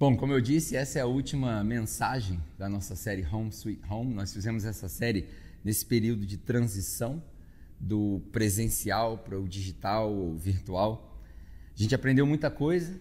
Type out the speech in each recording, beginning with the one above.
Bom, como eu disse, essa é a última mensagem da nossa série Home Sweet Home. Nós fizemos essa série nesse período de transição do presencial para o digital ou virtual. A gente aprendeu muita coisa,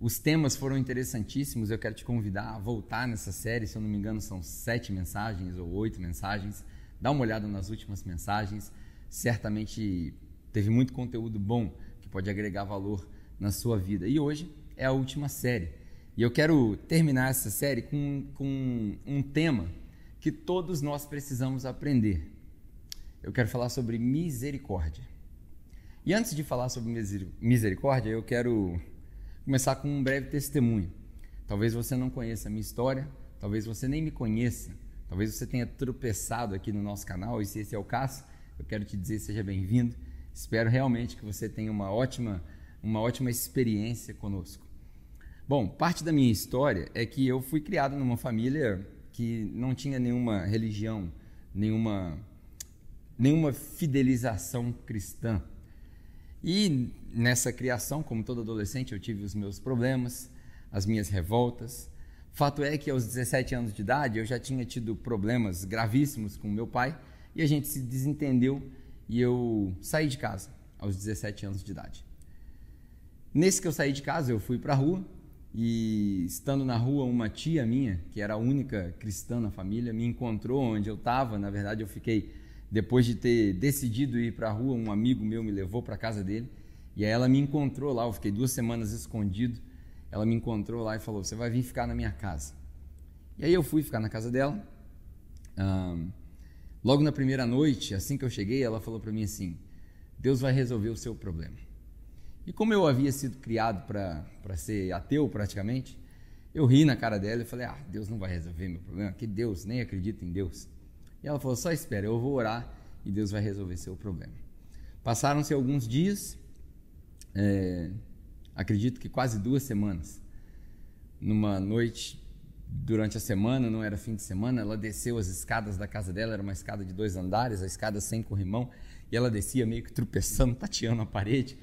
os temas foram interessantíssimos. Eu quero te convidar a voltar nessa série. Se eu não me engano, são sete mensagens ou oito mensagens. Dá uma olhada nas últimas mensagens. Certamente teve muito conteúdo bom que pode agregar valor na sua vida. E hoje é a última série. E eu quero terminar essa série com, com um tema que todos nós precisamos aprender. Eu quero falar sobre misericórdia. E antes de falar sobre misericórdia, eu quero começar com um breve testemunho. Talvez você não conheça a minha história, talvez você nem me conheça, talvez você tenha tropeçado aqui no nosso canal, e se esse é o caso, eu quero te dizer seja bem-vindo. Espero realmente que você tenha uma ótima, uma ótima experiência conosco. Bom, parte da minha história é que eu fui criado numa família que não tinha nenhuma religião, nenhuma nenhuma fidelização cristã. E nessa criação, como todo adolescente, eu tive os meus problemas, as minhas revoltas. Fato é que aos 17 anos de idade eu já tinha tido problemas gravíssimos com meu pai e a gente se desentendeu e eu saí de casa aos 17 anos de idade. Nesse que eu saí de casa, eu fui para a rua e estando na rua, uma tia minha, que era a única cristã na família, me encontrou onde eu estava. Na verdade, eu fiquei depois de ter decidido ir para a rua, um amigo meu me levou para a casa dele e aí ela me encontrou lá. Eu fiquei duas semanas escondido. Ela me encontrou lá e falou: Você vai vir ficar na minha casa. E aí eu fui ficar na casa dela. logo na primeira noite, assim que eu cheguei, ela falou para mim assim: Deus vai resolver o seu problema. E como eu havia sido criado para ser ateu praticamente, eu ri na cara dela e falei: Ah, Deus não vai resolver meu problema. Que Deus, nem acredito em Deus. E ela falou: só espera, eu vou orar e Deus vai resolver seu problema. Passaram-se alguns dias, é, acredito que quase duas semanas. Numa noite durante a semana, não era fim de semana, ela desceu as escadas da casa dela, era uma escada de dois andares, a escada sem corrimão, e ela descia meio que tropeçando, tateando a parede,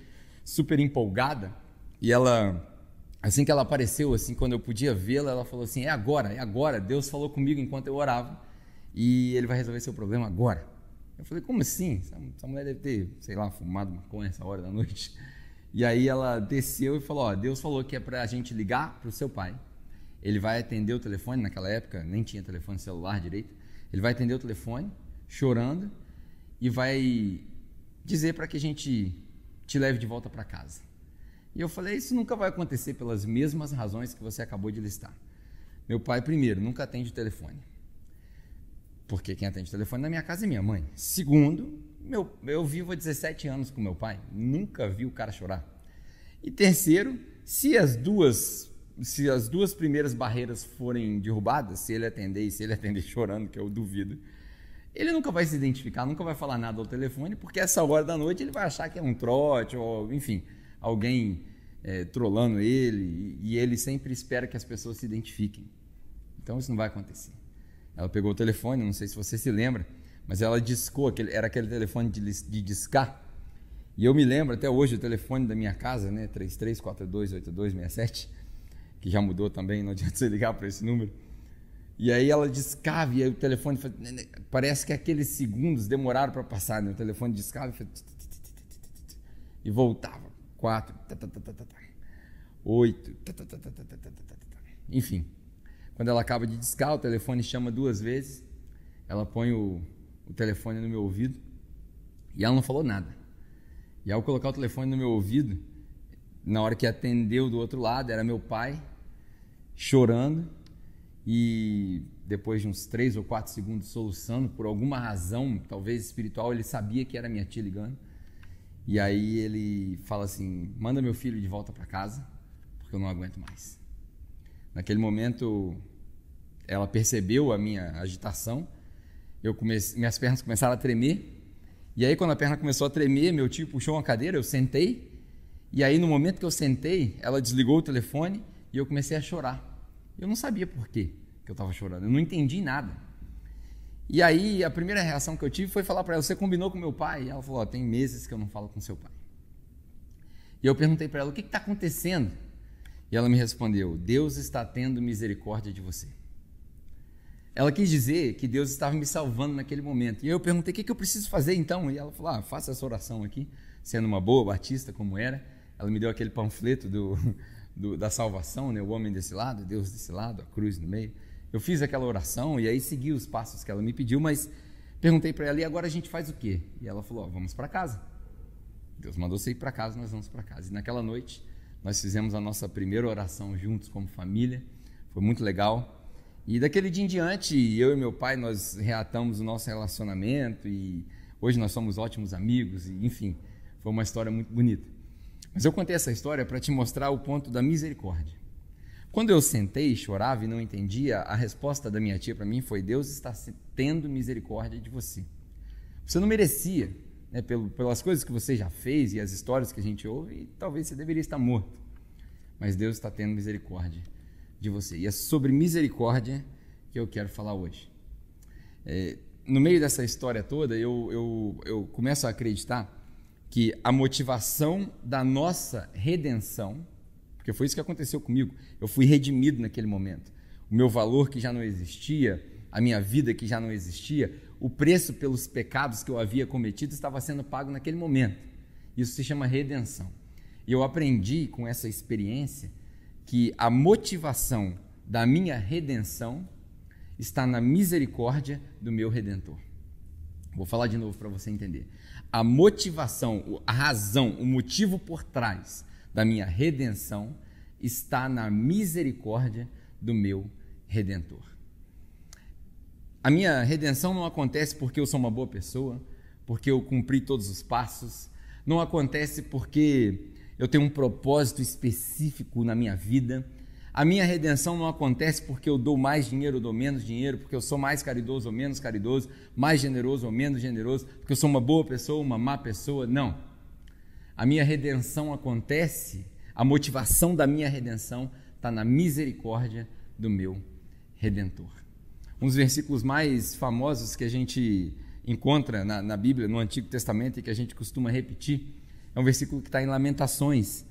super empolgada. E ela, assim que ela apareceu, assim, quando eu podia vê-la, ela falou assim: "É agora, é agora". Deus falou comigo enquanto eu orava e ele vai resolver seu problema agora. Eu falei, como assim? Essa mulher deve ter, sei lá, fumado maconha essa hora da noite. E aí ela desceu e falou: Ó, Deus falou que é para a gente ligar para o seu pai. Ele vai atender o telefone, naquela época nem tinha telefone celular direito. Ele vai atender o telefone, chorando, e vai dizer para que a gente te leve de volta para casa. E eu falei: Isso nunca vai acontecer pelas mesmas razões que você acabou de listar. Meu pai, primeiro, nunca atende o telefone porque quem atende o telefone na minha casa é minha mãe. Segundo, meu, eu vivo há 17 anos com meu pai, nunca vi o cara chorar. E terceiro, se as duas se as duas primeiras barreiras forem derrubadas, se ele atender e se ele atender chorando, que eu duvido, ele nunca vai se identificar, nunca vai falar nada ao telefone, porque essa hora da noite ele vai achar que é um trote, ou enfim, alguém é, trolando ele, e ele sempre espera que as pessoas se identifiquem. Então isso não vai acontecer. Ela pegou o telefone, não sei se você se lembra, mas ela discou, aquele, era aquele telefone de, de discar. E eu me lembro até hoje o telefone da minha casa, né, 33428267, que já mudou também, não adianta você ligar para esse número. E aí ela discava e aí o telefone parece que aqueles segundos demoraram para passar, né? O telefone discava e voltava. Quatro, oito, enfim. Quando ela acaba de discar, o telefone chama duas vezes. Ela põe o, o telefone no meu ouvido e ela não falou nada. E ao colocar o telefone no meu ouvido, na hora que atendeu do outro lado, era meu pai chorando e depois de uns três ou quatro segundos soluçando, por alguma razão, talvez espiritual, ele sabia que era minha tia ligando. E aí ele fala assim: manda meu filho de volta para casa, porque eu não aguento mais. Naquele momento, ela percebeu a minha agitação. Eu comecei, minhas pernas começaram a tremer. E aí, quando a perna começou a tremer, meu tio puxou uma cadeira, eu sentei. E aí, no momento que eu sentei, ela desligou o telefone e eu comecei a chorar. Eu não sabia por quê que eu estava chorando, eu não entendi nada. E aí, a primeira reação que eu tive foi falar para ela: Você combinou com meu pai? E ela falou: oh, Tem meses que eu não falo com seu pai. E eu perguntei para ela: O que está acontecendo? E ela me respondeu: Deus está tendo misericórdia de você. Ela quis dizer que Deus estava me salvando naquele momento. E eu perguntei: o que, eu preciso fazer então? E ela falou: ah, faça essa oração aqui, sendo uma boa batista como era. Ela me deu aquele panfleto do, do, da salvação, né? o homem desse lado, Deus desse lado, a cruz no meio. Eu fiz aquela oração e aí segui os passos que ela me pediu, mas perguntei para ela: e agora a gente faz o quê? E ela falou: oh, vamos para casa. Deus mandou você ir para casa, nós vamos para casa. E naquela noite nós fizemos a nossa primeira oração juntos como família, foi muito legal. E daquele dia em diante, eu e meu pai, nós reatamos o nosso relacionamento e hoje nós somos ótimos amigos, e, enfim, foi uma história muito bonita. Mas eu contei essa história para te mostrar o ponto da misericórdia. Quando eu sentei, chorava e não entendia, a resposta da minha tia para mim foi: Deus está tendo misericórdia de você. Você não merecia, né, pelas coisas que você já fez e as histórias que a gente ouve, e talvez você deveria estar morto. Mas Deus está tendo misericórdia de você. E é sobre misericórdia que eu quero falar hoje. É, no meio dessa história toda, eu, eu, eu começo a acreditar que a motivação da nossa redenção, porque foi isso que aconteceu comigo, eu fui redimido naquele momento. O meu valor que já não existia, a minha vida que já não existia, o preço pelos pecados que eu havia cometido estava sendo pago naquele momento. Isso se chama redenção. E eu aprendi com essa experiência que a motivação da minha redenção está na misericórdia do meu redentor. Vou falar de novo para você entender. A motivação, a razão, o motivo por trás da minha redenção está na misericórdia do meu redentor. A minha redenção não acontece porque eu sou uma boa pessoa, porque eu cumpri todos os passos, não acontece porque eu tenho um propósito específico na minha vida. A minha redenção não acontece porque eu dou mais dinheiro ou dou menos dinheiro, porque eu sou mais caridoso ou menos caridoso, mais generoso ou menos generoso, porque eu sou uma boa pessoa ou uma má pessoa. Não. A minha redenção acontece, a motivação da minha redenção está na misericórdia do meu redentor um dos versículos mais famosos que a gente encontra na, na, Bíblia, no Antigo Testamento, e que a gente costuma repetir, é um versículo que está em Lamentações,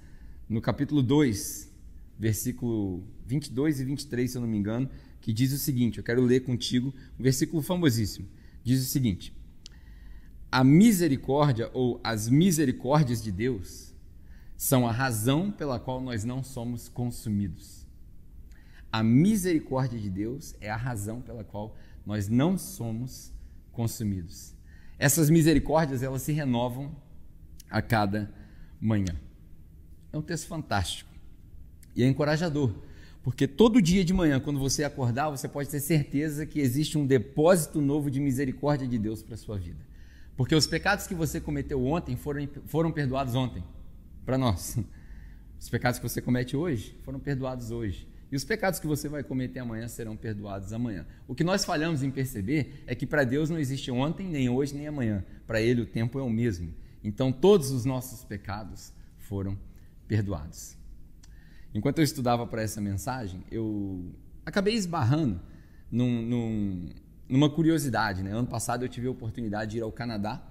no capítulo 2, versículo 22 e 23, se eu não me engano, que diz o seguinte: eu quero ler contigo um versículo famosíssimo. Diz o seguinte: A misericórdia ou as misericórdias de Deus são a razão pela qual nós não somos consumidos. A misericórdia de Deus é a razão pela qual nós não somos consumidos. Essas misericórdias, elas se renovam a cada manhã. É um texto fantástico e é encorajador, porque todo dia de manhã, quando você acordar, você pode ter certeza que existe um depósito novo de misericórdia de Deus para a sua vida. Porque os pecados que você cometeu ontem foram, foram perdoados ontem, para nós. Os pecados que você comete hoje foram perdoados hoje. E os pecados que você vai cometer amanhã serão perdoados amanhã. O que nós falhamos em perceber é que para Deus não existe ontem, nem hoje, nem amanhã. Para Ele o tempo é o mesmo. Então todos os nossos pecados foram perdoados. Enquanto eu estudava para essa mensagem, eu acabei esbarrando num, num, numa curiosidade. Né? Ano passado eu tive a oportunidade de ir ao Canadá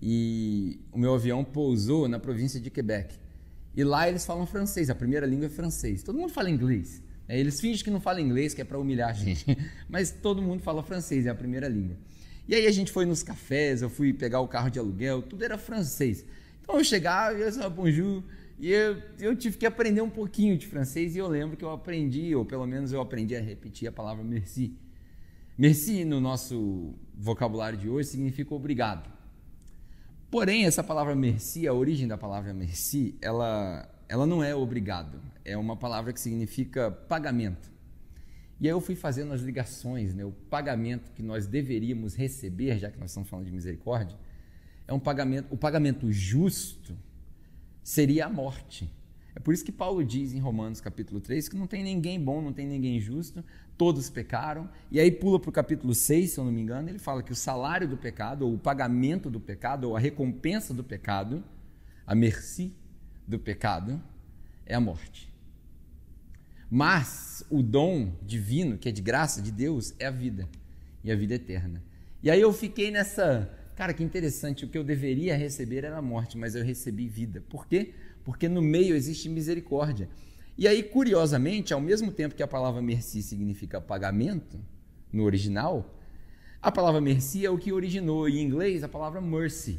e o meu avião pousou na província de Quebec. E lá eles falam francês, a primeira língua é francês. Todo mundo fala inglês. É, eles fingem que não falam inglês, que é para humilhar a gente, mas todo mundo fala francês, é a primeira língua. E aí a gente foi nos cafés, eu fui pegar o carro de aluguel, tudo era francês. Então eu chegava, eu disse bonjour, e eu, eu tive que aprender um pouquinho de francês, e eu lembro que eu aprendi, ou pelo menos eu aprendi a repetir a palavra merci. Merci no nosso vocabulário de hoje significa obrigado. Porém, essa palavra merci, a origem da palavra merci, ela ela não é obrigado, é uma palavra que significa pagamento. E aí eu fui fazendo as ligações, né? o pagamento que nós deveríamos receber, já que nós estamos falando de misericórdia, é um pagamento, o pagamento justo seria a morte. É por isso que Paulo diz em Romanos capítulo 3 que não tem ninguém bom, não tem ninguém justo, todos pecaram. E aí pula para o capítulo 6, se eu não me engano, ele fala que o salário do pecado, ou o pagamento do pecado, ou a recompensa do pecado, a merci do pecado é a morte. Mas o dom divino, que é de graça de Deus, é a vida e a vida eterna. E aí eu fiquei nessa, cara, que interessante, o que eu deveria receber era morte, mas eu recebi vida. Por quê? Porque no meio existe misericórdia. E aí, curiosamente, ao mesmo tempo que a palavra merci significa pagamento, no original, a palavra merci é o que originou em inglês a palavra mercy,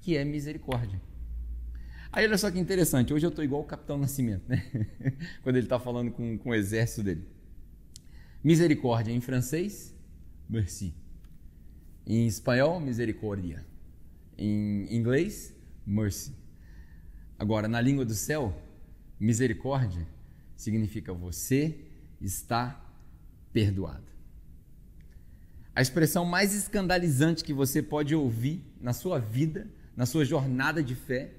que é misericórdia. Aí olha só que interessante, hoje eu estou igual o Capitão Nascimento, né? Quando ele está falando com, com o exército dele. Misericórdia em francês, merci. Em espanhol, misericórdia. Em inglês, mercy. Agora, na língua do céu, misericórdia significa você está perdoado. A expressão mais escandalizante que você pode ouvir na sua vida, na sua jornada de fé,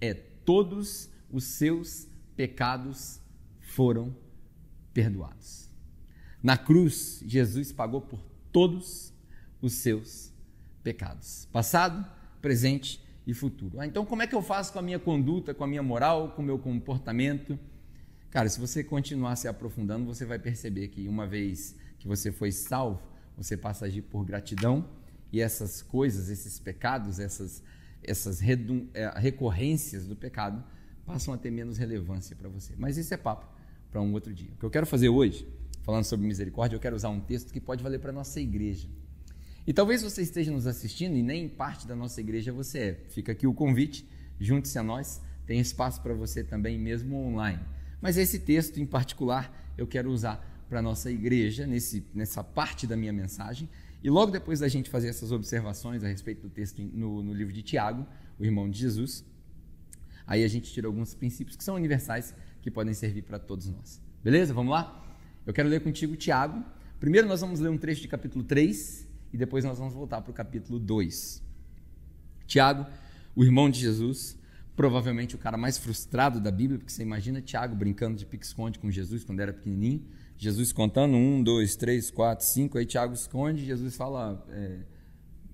é: todos os seus pecados foram perdoados. Na cruz, Jesus pagou por todos os seus pecados, passado, presente e futuro. Ah, então, como é que eu faço com a minha conduta, com a minha moral, com o meu comportamento? Cara, se você continuar se aprofundando, você vai perceber que uma vez que você foi salvo, você passa a agir por gratidão e essas coisas, esses pecados, essas, essas é, recorrências do pecado passam a ter menos relevância para você. Mas isso é papo para um outro dia. O que eu quero fazer hoje, falando sobre misericórdia, eu quero usar um texto que pode valer para a nossa igreja. E talvez você esteja nos assistindo e nem parte da nossa igreja você é. Fica aqui o convite, junte-se a nós, tem espaço para você também, mesmo online. Mas esse texto em particular eu quero usar para a nossa igreja nesse, nessa parte da minha mensagem. E logo depois da gente fazer essas observações a respeito do texto no, no livro de Tiago, o irmão de Jesus, aí a gente tira alguns princípios que são universais que podem servir para todos nós. Beleza? Vamos lá? Eu quero ler contigo Tiago. Primeiro nós vamos ler um trecho de capítulo 3 e depois nós vamos voltar para o capítulo 2. Tiago, o irmão de Jesus, provavelmente o cara mais frustrado da Bíblia, porque você imagina Tiago brincando de pique-esconde com Jesus quando era pequenininho. Jesus contando, um, dois, três, quatro, cinco, aí Tiago esconde, Jesus fala, é,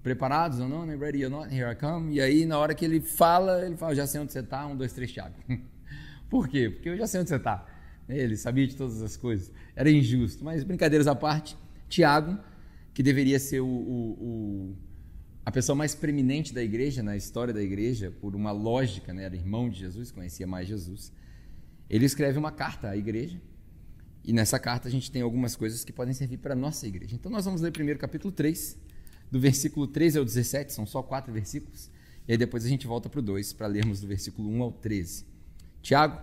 preparados ou não, né? ready or not, here I come, e aí na hora que ele fala, ele fala, já sei onde você está, um, dois, três, Tiago. Por quê? Porque eu já sei onde você está. Ele sabia de todas as coisas, era injusto, mas brincadeiras à parte, Tiago, que deveria ser o, o, o, a pessoa mais preeminente da igreja, na história da igreja, por uma lógica, né? era irmão de Jesus, conhecia mais Jesus, ele escreve uma carta à igreja, e nessa carta a gente tem algumas coisas que podem servir para a nossa igreja. Então nós vamos ler primeiro capítulo 3, do versículo 13 ao 17, são só quatro versículos. E aí depois a gente volta para o 2 para lermos do versículo 1 ao 13. Tiago,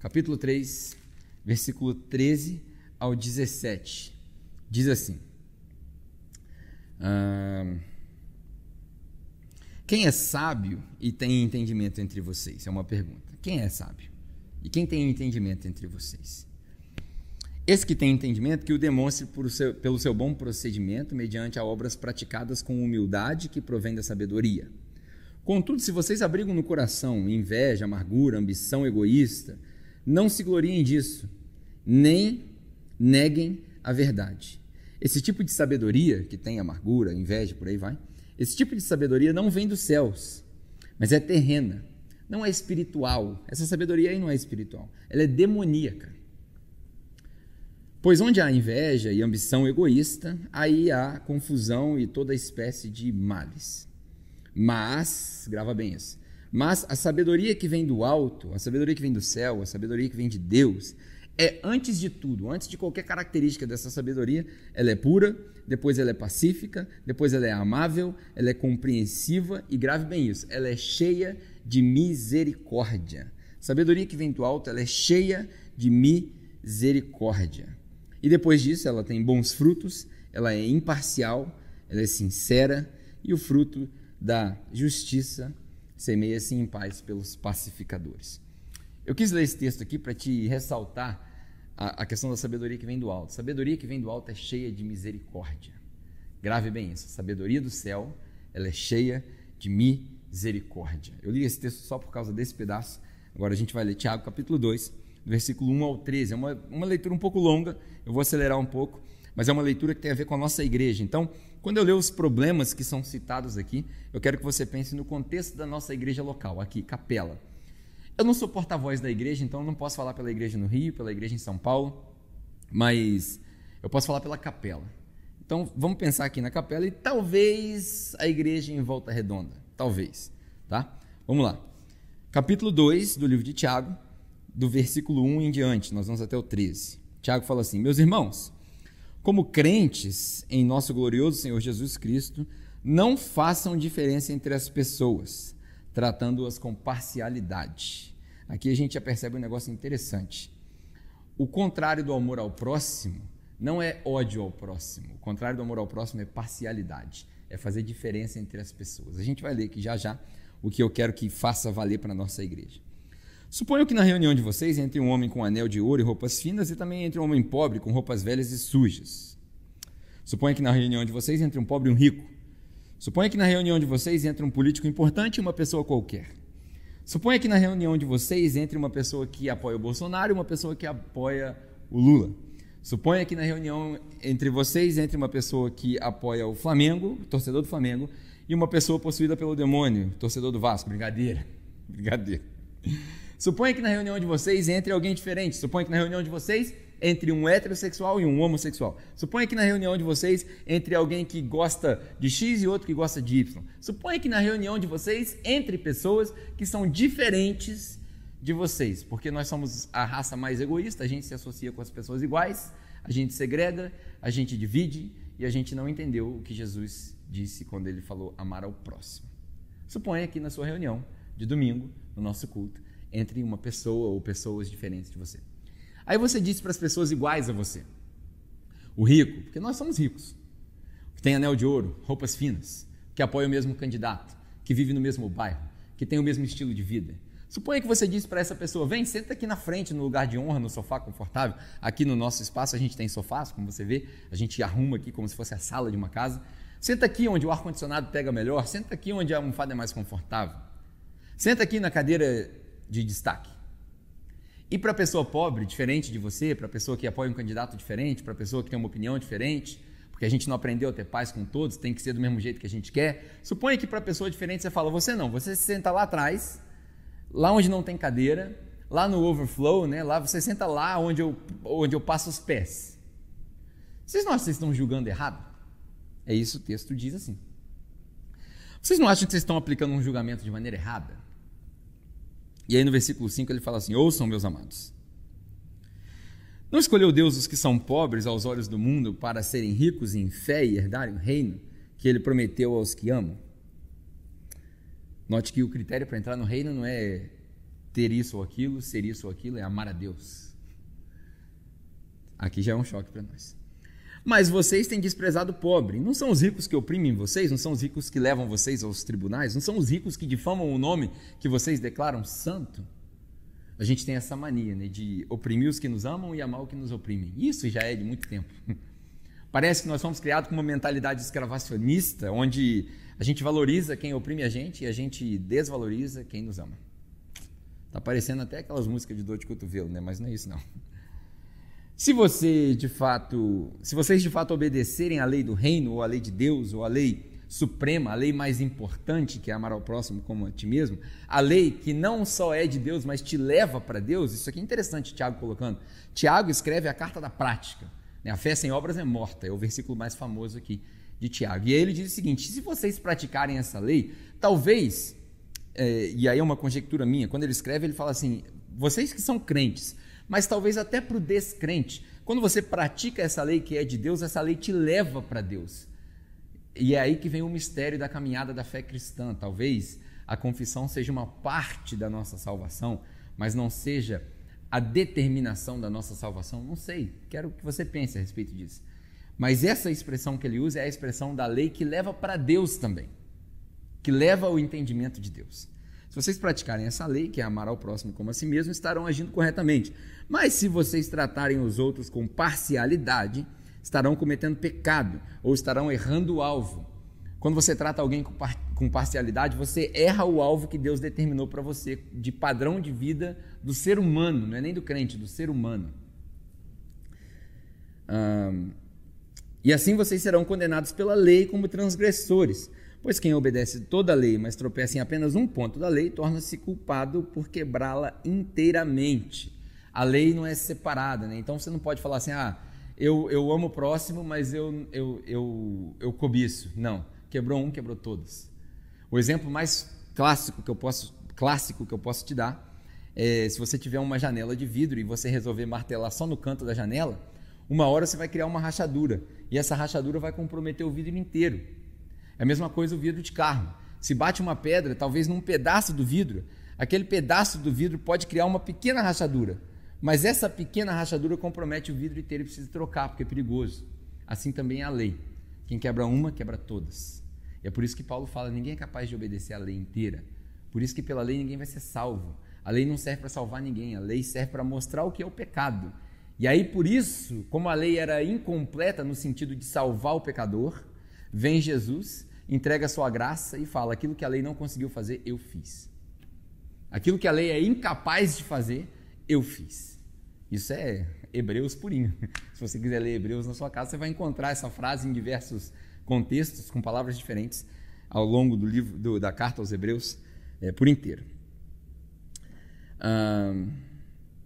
capítulo 3, versículo 13 ao 17. Diz assim: Quem é sábio e tem entendimento entre vocês? É uma pergunta. Quem é sábio? E quem tem entendimento entre vocês? Esse que tem entendimento, que o demonstre seu, pelo seu bom procedimento, mediante a obras praticadas com humildade que provém da sabedoria. Contudo, se vocês abrigam no coração inveja, amargura, ambição egoísta, não se gloriem disso, nem neguem a verdade. Esse tipo de sabedoria, que tem amargura, inveja, por aí vai, esse tipo de sabedoria não vem dos céus, mas é terrena, não é espiritual. Essa sabedoria aí não é espiritual, ela é demoníaca. Pois onde há inveja e ambição egoísta, aí há confusão e toda espécie de males. Mas, grava bem isso, mas a sabedoria que vem do alto, a sabedoria que vem do céu, a sabedoria que vem de Deus, é antes de tudo, antes de qualquer característica dessa sabedoria, ela é pura, depois ela é pacífica, depois ela é amável, ela é compreensiva e grave bem isso, ela é cheia de misericórdia. Sabedoria que vem do alto, ela é cheia de misericórdia. E depois disso, ela tem bons frutos, ela é imparcial, ela é sincera e o fruto da justiça semeia-se em paz pelos pacificadores. Eu quis ler esse texto aqui para te ressaltar a, questão da sabedoria que vem do alto. Sabedoria que vem do alto é cheia de misericórdia. Grave bem isso. A sabedoria do céu, ela é cheia de misericórdia. Eu li esse texto só por causa desse pedaço. Agora a gente vai ler Tiago capítulo 2, versículo 1 ao 13. É uma, uma leitura um pouco longa, eu vou acelerar um pouco, mas é uma leitura que tem a ver com a nossa igreja. Então, quando eu ler os problemas que são citados aqui, eu quero que você pense no contexto da nossa igreja local, aqui, Capela. Eu não sou porta-voz da igreja, então não posso falar pela igreja no Rio, pela igreja em São Paulo, mas eu posso falar pela capela. Então, vamos pensar aqui na capela e talvez a igreja em Volta Redonda. Talvez, tá? Vamos lá. Capítulo 2 do livro de Tiago, do versículo 1 em diante, nós vamos até o 13. Tiago fala assim: Meus irmãos, como crentes em nosso glorioso Senhor Jesus Cristo, não façam diferença entre as pessoas, tratando-as com parcialidade. Aqui a gente já percebe um negócio interessante. O contrário do amor ao próximo não é ódio ao próximo. O contrário do amor ao próximo é parcialidade. É fazer diferença entre as pessoas. A gente vai ler aqui já já o que eu quero que faça valer para a nossa igreja. Suponho que na reunião de vocês entre um homem com anel de ouro e roupas finas e também entre um homem pobre com roupas velhas e sujas. Suponho que na reunião de vocês entre um pobre e um rico. Suponho que na reunião de vocês entre um político importante e uma pessoa qualquer. Suponha que na reunião de vocês entre uma pessoa que apoia o Bolsonaro e uma pessoa que apoia o Lula. Suponha que na reunião entre vocês entre uma pessoa que apoia o Flamengo, torcedor do Flamengo, e uma pessoa possuída pelo demônio, torcedor do Vasco. Brincadeira. Brincadeira. Suponha que na reunião de vocês entre alguém diferente. Suponha que na reunião de vocês entre um heterossexual e um homossexual. Suponha que na reunião de vocês entre alguém que gosta de X e outro que gosta de Y. Suponha que na reunião de vocês entre pessoas que são diferentes de vocês, porque nós somos a raça mais egoísta, a gente se associa com as pessoas iguais, a gente segrega, a gente divide e a gente não entendeu o que Jesus disse quando ele falou amar ao próximo. Suponha que na sua reunião de domingo, no nosso culto, entre uma pessoa ou pessoas diferentes de você. Aí você disse para as pessoas iguais a você. O rico, porque nós somos ricos, que tem anel de ouro, roupas finas, que apoia o mesmo candidato, que vive no mesmo bairro, que tem o mesmo estilo de vida. Suponha que você disse para essa pessoa: vem, senta aqui na frente, no lugar de honra, no sofá confortável. Aqui no nosso espaço a gente tem sofás, como você vê, a gente arruma aqui como se fosse a sala de uma casa. Senta aqui onde o ar-condicionado pega melhor, senta aqui onde a almofada é mais confortável. Senta aqui na cadeira de destaque. E para a pessoa pobre, diferente de você, para a pessoa que apoia um candidato diferente, para a pessoa que tem uma opinião diferente, porque a gente não aprendeu a ter paz com todos, tem que ser do mesmo jeito que a gente quer. Suponha que para a pessoa diferente você fala, você não, você se senta lá atrás, lá onde não tem cadeira, lá no overflow, né? Lá você senta lá onde eu, onde eu passo os pés. Vocês não acham que vocês estão julgando errado? É isso o texto diz assim. Vocês não acham que vocês estão aplicando um julgamento de maneira errada? E aí no versículo 5 ele fala assim: Ouçam, meus amados. Não escolheu Deus os que são pobres aos olhos do mundo para serem ricos em fé e herdarem o reino que ele prometeu aos que amam? Note que o critério para entrar no reino não é ter isso ou aquilo, ser isso ou aquilo, é amar a Deus. Aqui já é um choque para nós. Mas vocês têm desprezado o pobre. Não são os ricos que oprimem vocês, não são os ricos que levam vocês aos tribunais, não são os ricos que difamam o nome que vocês declaram santo. A gente tem essa mania né, de oprimir os que nos amam e amar os que nos oprimem. Isso já é de muito tempo. Parece que nós fomos criados com uma mentalidade escravacionista, onde a gente valoriza quem oprime a gente e a gente desvaloriza quem nos ama. Tá parecendo até aquelas músicas de dor de cotovelo, né? Mas não é isso não. Se você de fato, se vocês de fato obedecerem à lei do reino, ou à lei de Deus, ou à lei suprema, a lei mais importante que é amar ao próximo como a ti mesmo, a lei que não só é de Deus, mas te leva para Deus, isso aqui é interessante, Tiago colocando. Tiago escreve a carta da prática. Né? A fé sem obras é morta, é o versículo mais famoso aqui de Tiago. E aí ele diz o seguinte: se vocês praticarem essa lei, talvez, é, e aí é uma conjectura minha, quando ele escreve, ele fala assim: vocês que são crentes, mas talvez até para o descrente. Quando você pratica essa lei que é de Deus, essa lei te leva para Deus. E é aí que vem o mistério da caminhada da fé cristã. Talvez a confissão seja uma parte da nossa salvação, mas não seja a determinação da nossa salvação. Não sei, quero que você pense a respeito disso. Mas essa expressão que ele usa é a expressão da lei que leva para Deus também, que leva ao entendimento de Deus. Se vocês praticarem essa lei, que é amar ao próximo como a si mesmo, estarão agindo corretamente. Mas se vocês tratarem os outros com parcialidade, estarão cometendo pecado ou estarão errando o alvo. Quando você trata alguém com, par com parcialidade, você erra o alvo que Deus determinou para você de padrão de vida do ser humano, não é nem do crente, do ser humano. e assim vocês serão condenados pela lei como transgressores. Pois quem obedece toda a lei, mas tropeça em apenas um ponto da lei, torna-se culpado por quebrá-la inteiramente. A lei não é separada, né? então você não pode falar assim, ah, eu, eu amo o próximo, mas eu, eu, eu, eu cobiço. Não, quebrou um, quebrou todos. O exemplo mais clássico que eu posso, clássico que eu posso te dar é, se você tiver uma janela de vidro e você resolver martelar só no canto da janela, uma hora você vai criar uma rachadura e essa rachadura vai comprometer o vidro inteiro. É a mesma coisa o vidro de carro. Se bate uma pedra, talvez num pedaço do vidro, aquele pedaço do vidro pode criar uma pequena rachadura, mas essa pequena rachadura compromete o vidro inteiro e precisa trocar, porque é perigoso. Assim também é a lei. Quem quebra uma, quebra todas. E é por isso que Paulo fala: ninguém é capaz de obedecer a lei inteira. Por isso que pela lei ninguém vai ser salvo. A lei não serve para salvar ninguém, a lei serve para mostrar o que é o pecado. E aí, por isso, como a lei era incompleta no sentido de salvar o pecador, vem Jesus, entrega a sua graça e fala: aquilo que a lei não conseguiu fazer, eu fiz. Aquilo que a lei é incapaz de fazer, eu fiz. Isso é Hebreus purinho. Se você quiser ler Hebreus na sua casa, você vai encontrar essa frase em diversos contextos, com palavras diferentes, ao longo do livro do, da carta aos Hebreus é, por inteiro.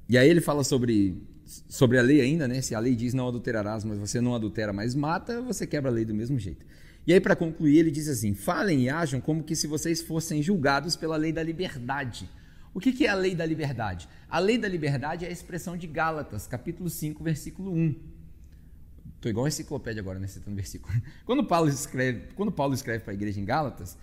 e aí ele fala sobre, sobre a lei ainda, né? Se a lei diz não adulterarás, mas você não adultera, mas mata, você quebra a lei do mesmo jeito. E aí, para concluir, ele diz assim: falem e ajam como que se vocês fossem julgados pela lei da liberdade o que é a lei da liberdade? A lei da liberdade é a expressão de Gálatas, capítulo 5, versículo 1. Estou igual a enciclopédia agora, né, citando versículo. Quando Paulo escreve, quando Paulo escreve para a igreja em Gálatas,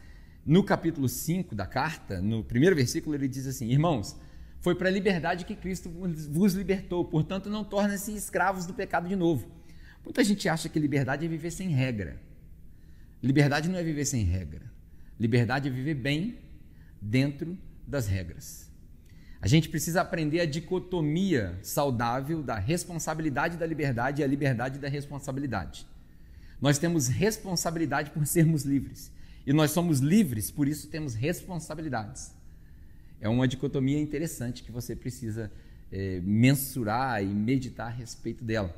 no capítulo 5 da carta, no primeiro versículo, ele diz assim: Irmãos, foi para a liberdade que Cristo vos libertou, portanto, não tornem-se escravos do pecado de novo. Muita gente acha que liberdade é viver sem regra. Liberdade não é viver sem regra. Liberdade é viver bem dentro das regras. A gente precisa aprender a dicotomia saudável da responsabilidade da liberdade e a liberdade da responsabilidade. Nós temos responsabilidade por sermos livres. E nós somos livres, por isso temos responsabilidades. É uma dicotomia interessante que você precisa é, mensurar e meditar a respeito dela.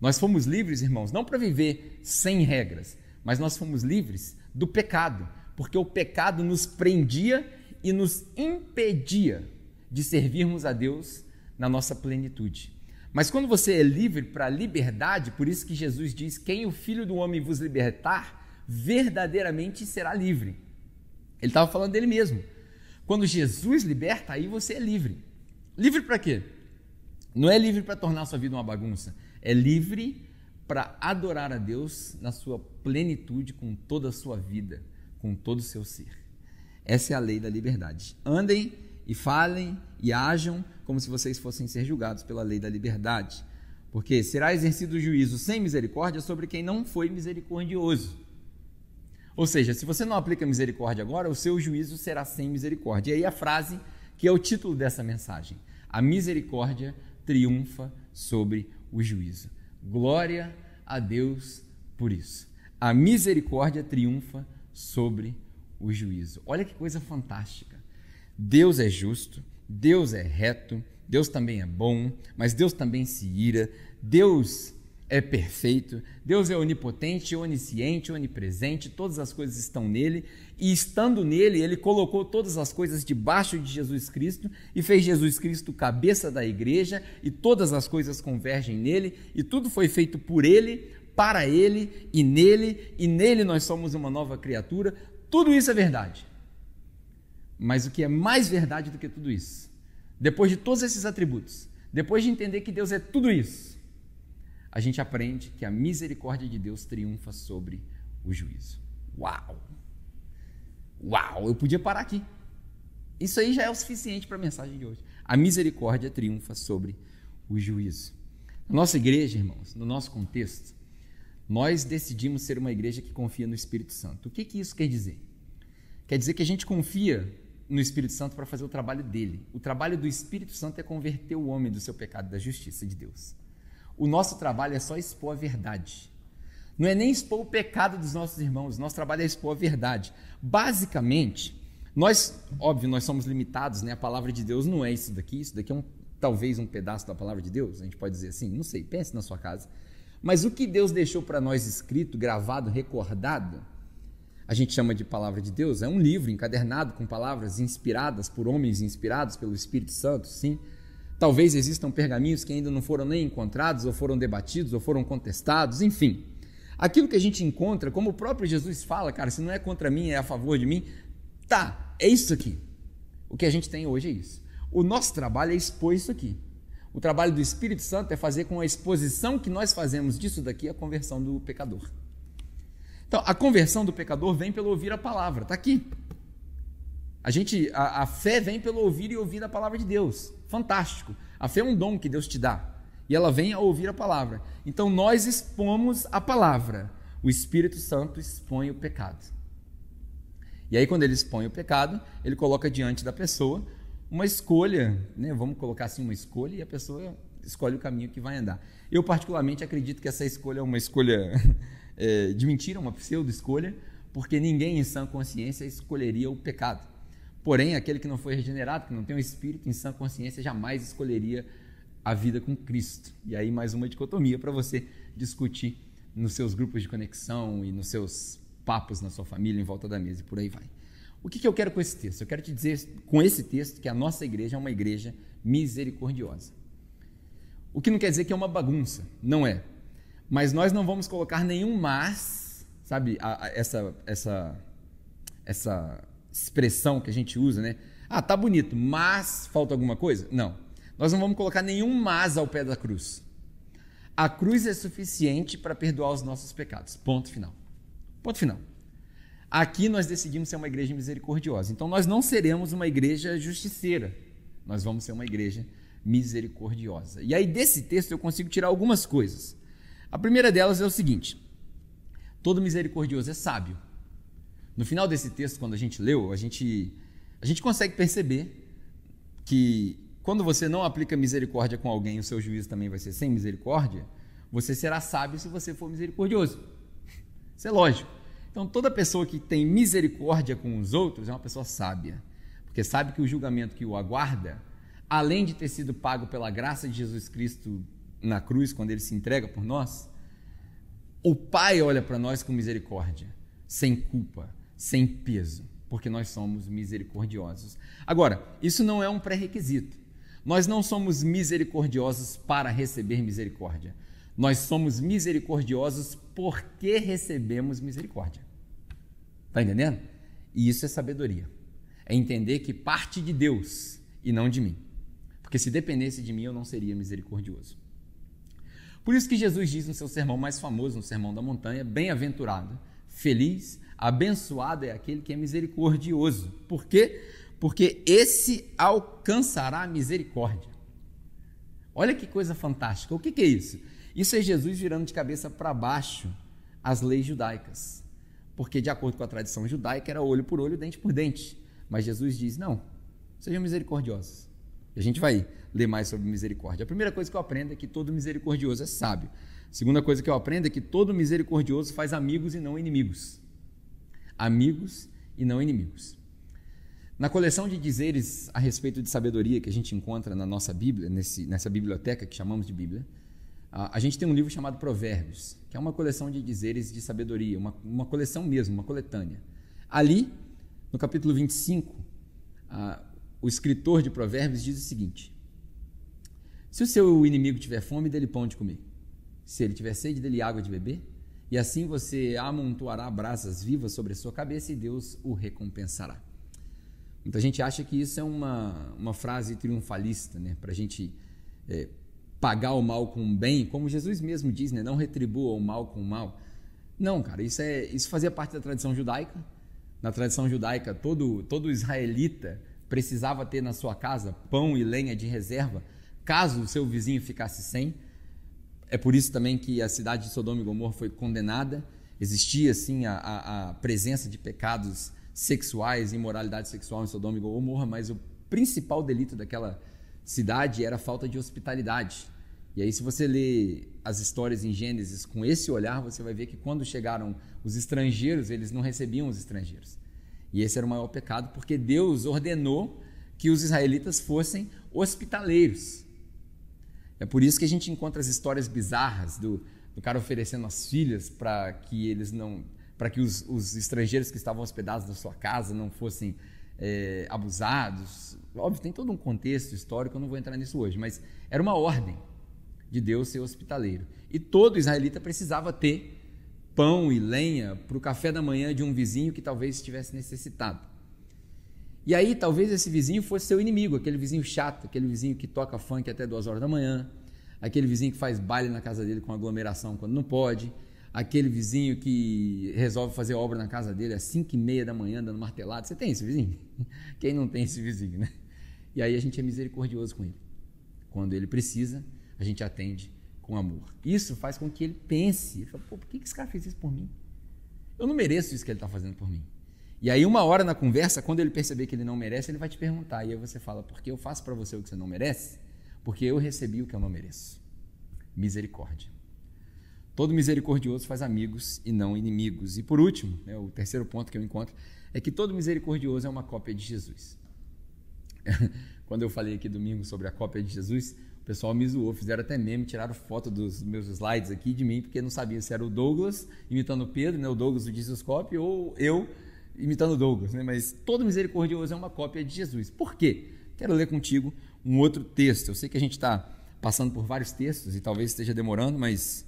Nós fomos livres, irmãos, não para viver sem regras, mas nós fomos livres do pecado, porque o pecado nos prendia e nos impedia de servirmos a Deus na nossa plenitude. Mas quando você é livre para a liberdade, por isso que Jesus diz: quem o Filho do Homem vos libertar, verdadeiramente será livre. Ele estava falando dele mesmo. Quando Jesus liberta, aí você é livre. Livre para quê? Não é livre para tornar a sua vida uma bagunça. É livre para adorar a Deus na sua plenitude, com toda a sua vida, com todo o seu ser. Essa é a lei da liberdade. Andem e falem e ajam como se vocês fossem ser julgados pela lei da liberdade. Porque será exercido o juízo sem misericórdia sobre quem não foi misericordioso. Ou seja, se você não aplica misericórdia agora, o seu juízo será sem misericórdia. E aí a frase que é o título dessa mensagem: A misericórdia triunfa sobre o juízo. Glória a Deus por isso. A misericórdia triunfa sobre o juízo. Olha que coisa fantástica. Deus é justo, Deus é reto, Deus também é bom, mas Deus também se ira, Deus é perfeito, Deus é onipotente, onisciente, onipresente, todas as coisas estão nele, e estando nele, ele colocou todas as coisas debaixo de Jesus Cristo e fez Jesus Cristo cabeça da igreja, e todas as coisas convergem nele, e tudo foi feito por ele, para ele e nele, e nele nós somos uma nova criatura. Tudo isso é verdade. Mas o que é mais verdade do que tudo isso? Depois de todos esses atributos, depois de entender que Deus é tudo isso, a gente aprende que a misericórdia de Deus triunfa sobre o juízo. Uau! Uau! Eu podia parar aqui. Isso aí já é o suficiente para a mensagem de hoje. A misericórdia triunfa sobre o juízo. Na nossa igreja, irmãos, no nosso contexto, nós decidimos ser uma igreja que confia no Espírito Santo. O que, que isso quer dizer? Quer dizer que a gente confia no Espírito Santo para fazer o trabalho dele. O trabalho do Espírito Santo é converter o homem do seu pecado da justiça de Deus. O nosso trabalho é só expor a verdade. Não é nem expor o pecado dos nossos irmãos, nosso trabalho é expor a verdade. Basicamente, nós, óbvio, nós somos limitados, né? A palavra de Deus não é isso daqui, isso daqui é um, talvez um pedaço da palavra de Deus, a gente pode dizer assim, não sei, pense na sua casa. Mas o que Deus deixou para nós escrito, gravado, recordado, a gente chama de palavra de Deus, é um livro encadernado com palavras inspiradas por homens inspirados pelo Espírito Santo, sim. Talvez existam pergaminhos que ainda não foram nem encontrados, ou foram debatidos, ou foram contestados, enfim. Aquilo que a gente encontra, como o próprio Jesus fala, cara, se não é contra mim, é a favor de mim, tá, é isso aqui. O que a gente tem hoje é isso. O nosso trabalho é expor isso aqui. O trabalho do Espírito Santo é fazer com a exposição que nós fazemos disso daqui a conversão do pecador. Então, a conversão do pecador vem pelo ouvir a palavra, está aqui. A gente, a, a, fé vem pelo ouvir e ouvir a palavra de Deus. Fantástico. A fé é um dom que Deus te dá. E ela vem a ouvir a palavra. Então nós expomos a palavra. O Espírito Santo expõe o pecado. E aí, quando ele expõe o pecado, ele coloca diante da pessoa uma escolha, né? vamos colocar assim, uma escolha, e a pessoa escolhe o caminho que vai andar. Eu, particularmente, acredito que essa escolha é uma escolha é, de mentira, uma pseudo-escolha, porque ninguém em sã consciência escolheria o pecado. Porém, aquele que não foi regenerado, que não tem o um espírito em sã consciência, jamais escolheria a vida com Cristo. E aí, mais uma dicotomia para você discutir nos seus grupos de conexão e nos seus papos na sua família, em volta da mesa e por aí vai. O que, que eu quero com esse texto? Eu quero te dizer com esse texto que a nossa igreja é uma igreja misericordiosa. O que não quer dizer que é uma bagunça, não é. Mas nós não vamos colocar nenhum mas, sabe, a, a, essa, essa, essa expressão que a gente usa, né? Ah, tá bonito, mas falta alguma coisa? Não. Nós não vamos colocar nenhum mas ao pé da cruz. A cruz é suficiente para perdoar os nossos pecados. Ponto final. Ponto final. Aqui nós decidimos ser uma igreja misericordiosa. Então nós não seremos uma igreja justiceira. Nós vamos ser uma igreja misericordiosa. E aí desse texto eu consigo tirar algumas coisas. A primeira delas é o seguinte: todo misericordioso é sábio. No final desse texto, quando a gente leu, a gente, a gente consegue perceber que quando você não aplica misericórdia com alguém, o seu juízo também vai ser sem misericórdia. Você será sábio se você for misericordioso. Isso é lógico. Então, toda pessoa que tem misericórdia com os outros é uma pessoa sábia, porque sabe que o julgamento que o aguarda, além de ter sido pago pela graça de Jesus Cristo na cruz, quando ele se entrega por nós, o Pai olha para nós com misericórdia, sem culpa, sem peso, porque nós somos misericordiosos. Agora, isso não é um pré-requisito. Nós não somos misericordiosos para receber misericórdia. Nós somos misericordiosos porque recebemos misericórdia. Está entendendo? E isso é sabedoria. É entender que parte de Deus e não de mim. Porque se dependesse de mim, eu não seria misericordioso. Por isso que Jesus diz no seu sermão mais famoso, no Sermão da Montanha, bem-aventurado, feliz, abençoado é aquele que é misericordioso. Por quê? Porque esse alcançará a misericórdia. Olha que coisa fantástica. O que, é isso? Isso é Jesus virando de cabeça para baixo as leis judaicas porque de acordo com a tradição judaica era olho por olho, dente por dente. Mas Jesus diz: não, sejam misericordiosos. A gente vai ler mais sobre misericórdia. A primeira coisa que eu aprendo é que todo misericordioso é sábio. A segunda coisa que eu aprendo é que todo misericordioso faz amigos e não inimigos. Amigos e não inimigos. Na coleção de dizeres a respeito de sabedoria que a gente encontra na nossa Bíblia, nesse, nessa biblioteca que chamamos de Bíblia, a, gente tem um livro chamado Provérbios, que é uma coleção de dizeres de sabedoria, uma, uma coleção mesmo, uma coletânea. Ali, no capítulo 25, a, o escritor de Provérbios diz o seguinte: Se o seu inimigo tiver fome, dê-lhe pão de comer. Se ele tiver sede, dê-lhe água de beber. E assim você amontoará brasas vivas sobre a sua cabeça e Deus o recompensará. Muita gente acha que isso é uma, uma frase triunfalista, né? para a gente é, pagar o mal com o bem, como Jesus mesmo diz, né? não retribua o mal com o mal. Não, cara, isso, é, isso fazia parte da tradição judaica. Na tradição judaica, todo, todo israelita precisava ter na sua casa pão e lenha de reserva, caso o seu vizinho ficasse sem. É por isso também que a cidade de Sodoma e Gomorra foi condenada. Existia, sim, a, a, a presença de pecados sexuais, imoralidade sexual em Sodoma e Gomorra, mas o principal delito daquela cidade era a falta de hospitalidade. E aí, se você lê as histórias em Gênesis com esse olhar, você vai ver que quando chegaram os estrangeiros, eles não recebiam os estrangeiros. E esse era o maior pecado, porque Deus ordenou que os israelitas fossem hospitaleiros. É por isso que a gente encontra as histórias bizarras do, do cara oferecendo as filhas para que eles não, para que os, os, estrangeiros que estavam hospedados na sua casa não fossem é, abusados. Óbvio, tem todo um contexto histórico, eu não vou entrar nisso hoje, mas era uma ordem de Deus ser hospitaleiro. E todo israelita precisava ter pão e lenha para o café da manhã de um vizinho que talvez estivesse necessitado. E aí talvez esse vizinho fosse seu inimigo, aquele vizinho chato, aquele vizinho que toca funk até duas horas da manhã, aquele vizinho que faz baile na casa dele com aglomeração quando não pode, aquele vizinho que resolve fazer obra na casa dele às cinco e meia da manhã dando martelado. Você tem esse vizinho? Quem não tem esse vizinho, né? E aí a gente é misericordioso com ele. Quando ele precisa, a gente atende com amor. Isso faz com que ele pense, fala, Pô, por que esse cara fez isso por mim? Eu não mereço isso que ele está fazendo por mim. E aí, uma hora na conversa, quando ele perceber que ele não merece, ele vai te perguntar. E aí você fala, porque eu faço para você o que você não merece? Porque eu recebi o que eu não mereço. Misericórdia. Todo misericordioso faz amigos e não inimigos. E por último, né, o terceiro ponto que eu encontro é que todo misericordioso é uma cópia de Jesus. Quando eu falei aqui domingo sobre a cópia de Jesus, o pessoal me zoou, fizeram até meme, tiraram foto dos meus slides aqui de mim, porque não sabia se era o Douglas imitando o Pedro, né, o Douglas do Jesus Copy, ou eu imitando Douglas, né? mas todo misericordioso é uma cópia de Jesus. Por quê? Quero ler contigo um outro texto. Eu sei que a gente está passando por vários textos e talvez esteja demorando, mas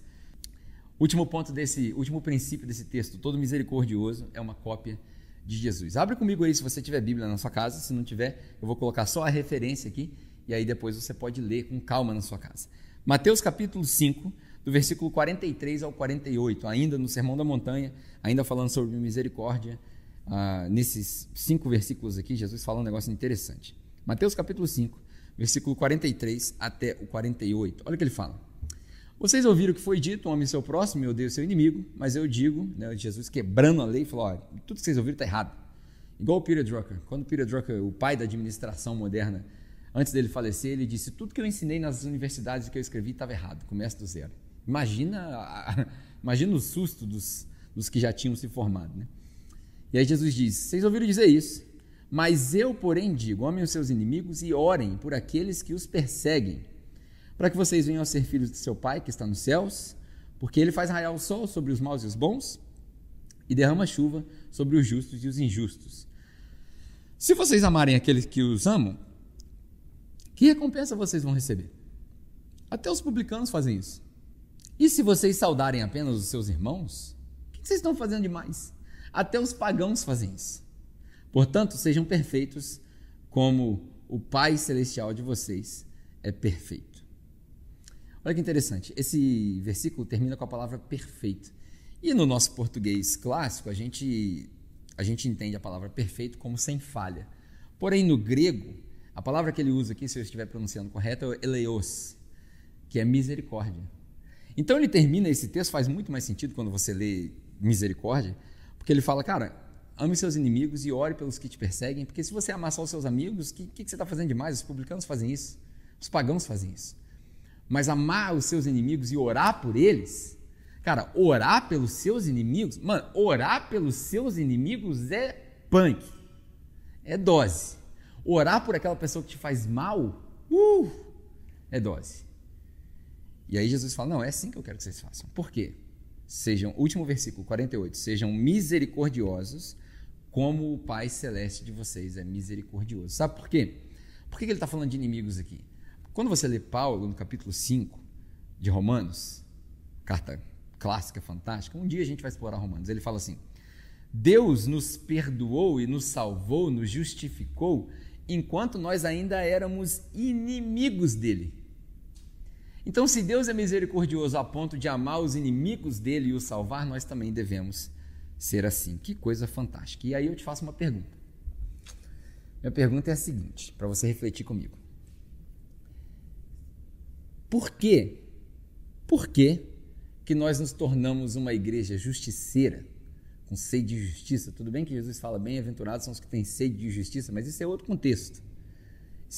último ponto desse, último princípio desse texto, todo misericordioso é uma cópia de Jesus. Abre comigo aí se você tiver Bíblia na sua casa, se não tiver, eu vou colocar só a referência aqui e aí depois você pode ler com calma na sua casa. Mateus capítulo 5, do versículo 43 ao 48, ainda no Sermão da Montanha, ainda falando sobre misericórdia, ah, nesses cinco versículos aqui, Jesus fala um negócio interessante. Mateus capítulo 5, versículo 43 até o 48. Olha o que ele fala. Vocês ouviram o que foi dito, ame seu próximo e odeie o seu inimigo, mas eu digo, né, Jesus quebrando a lei, falou, olha, tudo que vocês ouviram está errado. Igual o Peter Drucker. Quando Peter Drucker, o pai da administração moderna, antes dele falecer, ele disse, tudo que eu ensinei nas universidades que eu escrevi estava errado, começa do zero. Imagina, imagina o susto dos, dos que já tinham se formado, né? E aí Jesus diz: Vocês ouviram dizer isso, mas eu, porém, digo: amem os seus inimigos e orem por aqueles que os perseguem, para que vocês venham a ser filhos de seu Pai que está nos céus, porque ele faz raiar o sol sobre os maus e os bons e derrama chuva sobre os justos e os injustos. Se vocês amarem aqueles que os amam, que recompensa vocês vão receber? Até os publicanos fazem isso. E se vocês saudarem apenas os seus irmãos, o que vocês estão fazendo demais? Até os pagãos fazem isso. Portanto, sejam perfeitos como o Pai Celestial de vocês é perfeito. Olha que interessante, esse versículo termina com a palavra perfeito. E no nosso português clássico, a gente, a gente entende a palavra perfeito como sem falha. Porém, no grego, a palavra que ele usa aqui, se eu estiver pronunciando correto, é eleos, que é misericórdia. Então ele termina esse texto, faz muito mais sentido quando você lê misericórdia, porque ele fala, cara, ame seus inimigos e ore pelos que te perseguem, porque se você amar só os seus amigos, o que, que, que, você está fazendo demais? Os publicanos fazem isso, os pagãos fazem isso. Mas amar os seus inimigos e orar por eles, cara, orar pelos seus inimigos, mano, orar pelos seus inimigos é punk, é dose. Orar por aquela pessoa que te faz mal, uh, é dose. E aí Jesus fala: não, é assim que eu quero que vocês façam. Por quê? Sejam, último versículo 48, sejam misericordiosos como o Pai Celeste de vocês é misericordioso. Sabe por quê? Por que ele está falando de inimigos aqui? Quando você lê Paulo no capítulo 5 de Romanos, carta clássica, fantástica, um dia a gente vai explorar Romanos, ele fala assim: Deus nos perdoou e nos salvou, nos justificou, enquanto nós ainda éramos inimigos dele. Então, se Deus é misericordioso a ponto de amar os inimigos dele e os salvar, nós também devemos ser assim. Que coisa fantástica. E aí eu te faço uma pergunta. Minha pergunta é a seguinte, para você refletir comigo. Por quê? Por quê que nós nos tornamos uma igreja justiceira, com sede de justiça? Tudo bem que Jesus fala, bem-aventurados são os que têm sede de justiça, mas isso é outro contexto.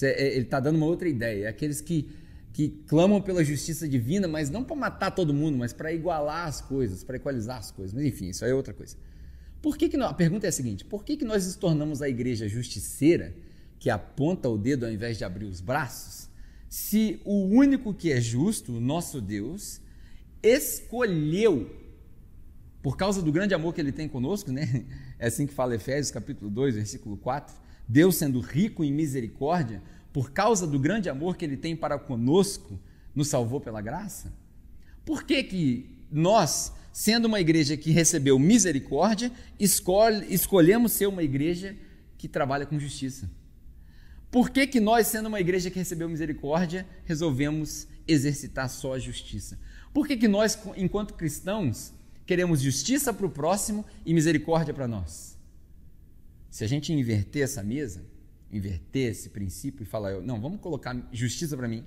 É, é, ele está dando uma outra ideia. É aqueles que que clamam pela justiça divina, mas não para matar todo mundo, mas para igualar as coisas, para equalizar as coisas. Mas enfim, isso aí é outra coisa. Por que, que a pergunta é a seguinte: por que, que nós nos tornamos a igreja justiceira, que aponta o dedo ao invés de abrir os braços, se o único que é justo, o nosso Deus, escolheu, por causa do grande amor que ele tem conosco, né? É assim que fala Efésios capítulo 2, versículo 4. Deus sendo rico em misericórdia, por causa do grande amor que ele tem para conosco, nos salvou pela graça? Por que, que nós, sendo uma igreja que recebeu misericórdia, escolhe, escolhemos ser uma igreja que trabalha com justiça. Por que, que nós, sendo uma igreja que recebeu misericórdia, resolvemos exercitar só a justiça? Por que, que nós, enquanto cristãos, queremos justiça para o próximo e misericórdia para nós? Se a gente inverter essa mesa, inverter esse princípio e falar, não, vamos colocar justiça para mim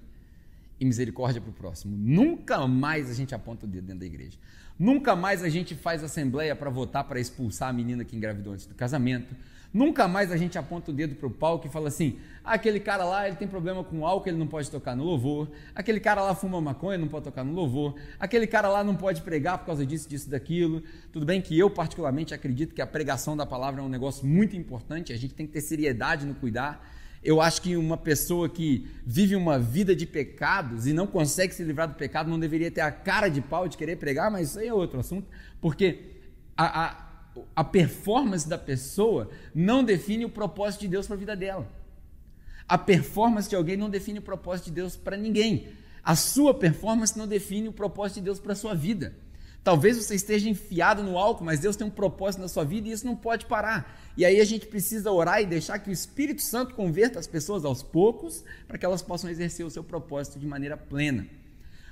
e misericórdia para o próximo, nunca mais a gente aponta o dedo dentro da igreja. Nunca mais a gente faz assembleia para votar para expulsar a menina que engravidou antes do casamento. Nunca mais a gente aponta o dedo para o palco e fala assim: ah, aquele cara lá ele tem problema com álcool, ele não pode tocar no louvor. Aquele cara lá fuma maconha, não pode tocar no louvor. Aquele cara lá não pode pregar por causa disso, disso, daquilo. Tudo bem que eu, particularmente, acredito que a pregação da palavra é um negócio muito importante, a gente tem que ter seriedade no cuidar. Eu acho que uma pessoa que vive uma vida de pecados e não consegue se livrar do pecado não deveria ter a cara de pau de querer pregar, mas isso aí é outro assunto, porque a, a a performance da pessoa não define o propósito de Deus para a vida dela. A performance de alguém não define o propósito de Deus para ninguém. A sua performance não define o propósito de Deus para a sua vida. Talvez você esteja enfiado no álcool, mas Deus tem um propósito na sua vida e isso não pode parar. E aí a gente precisa orar e deixar que o Espírito Santo converta as pessoas aos poucos para que elas possam exercer o seu propósito de maneira plena.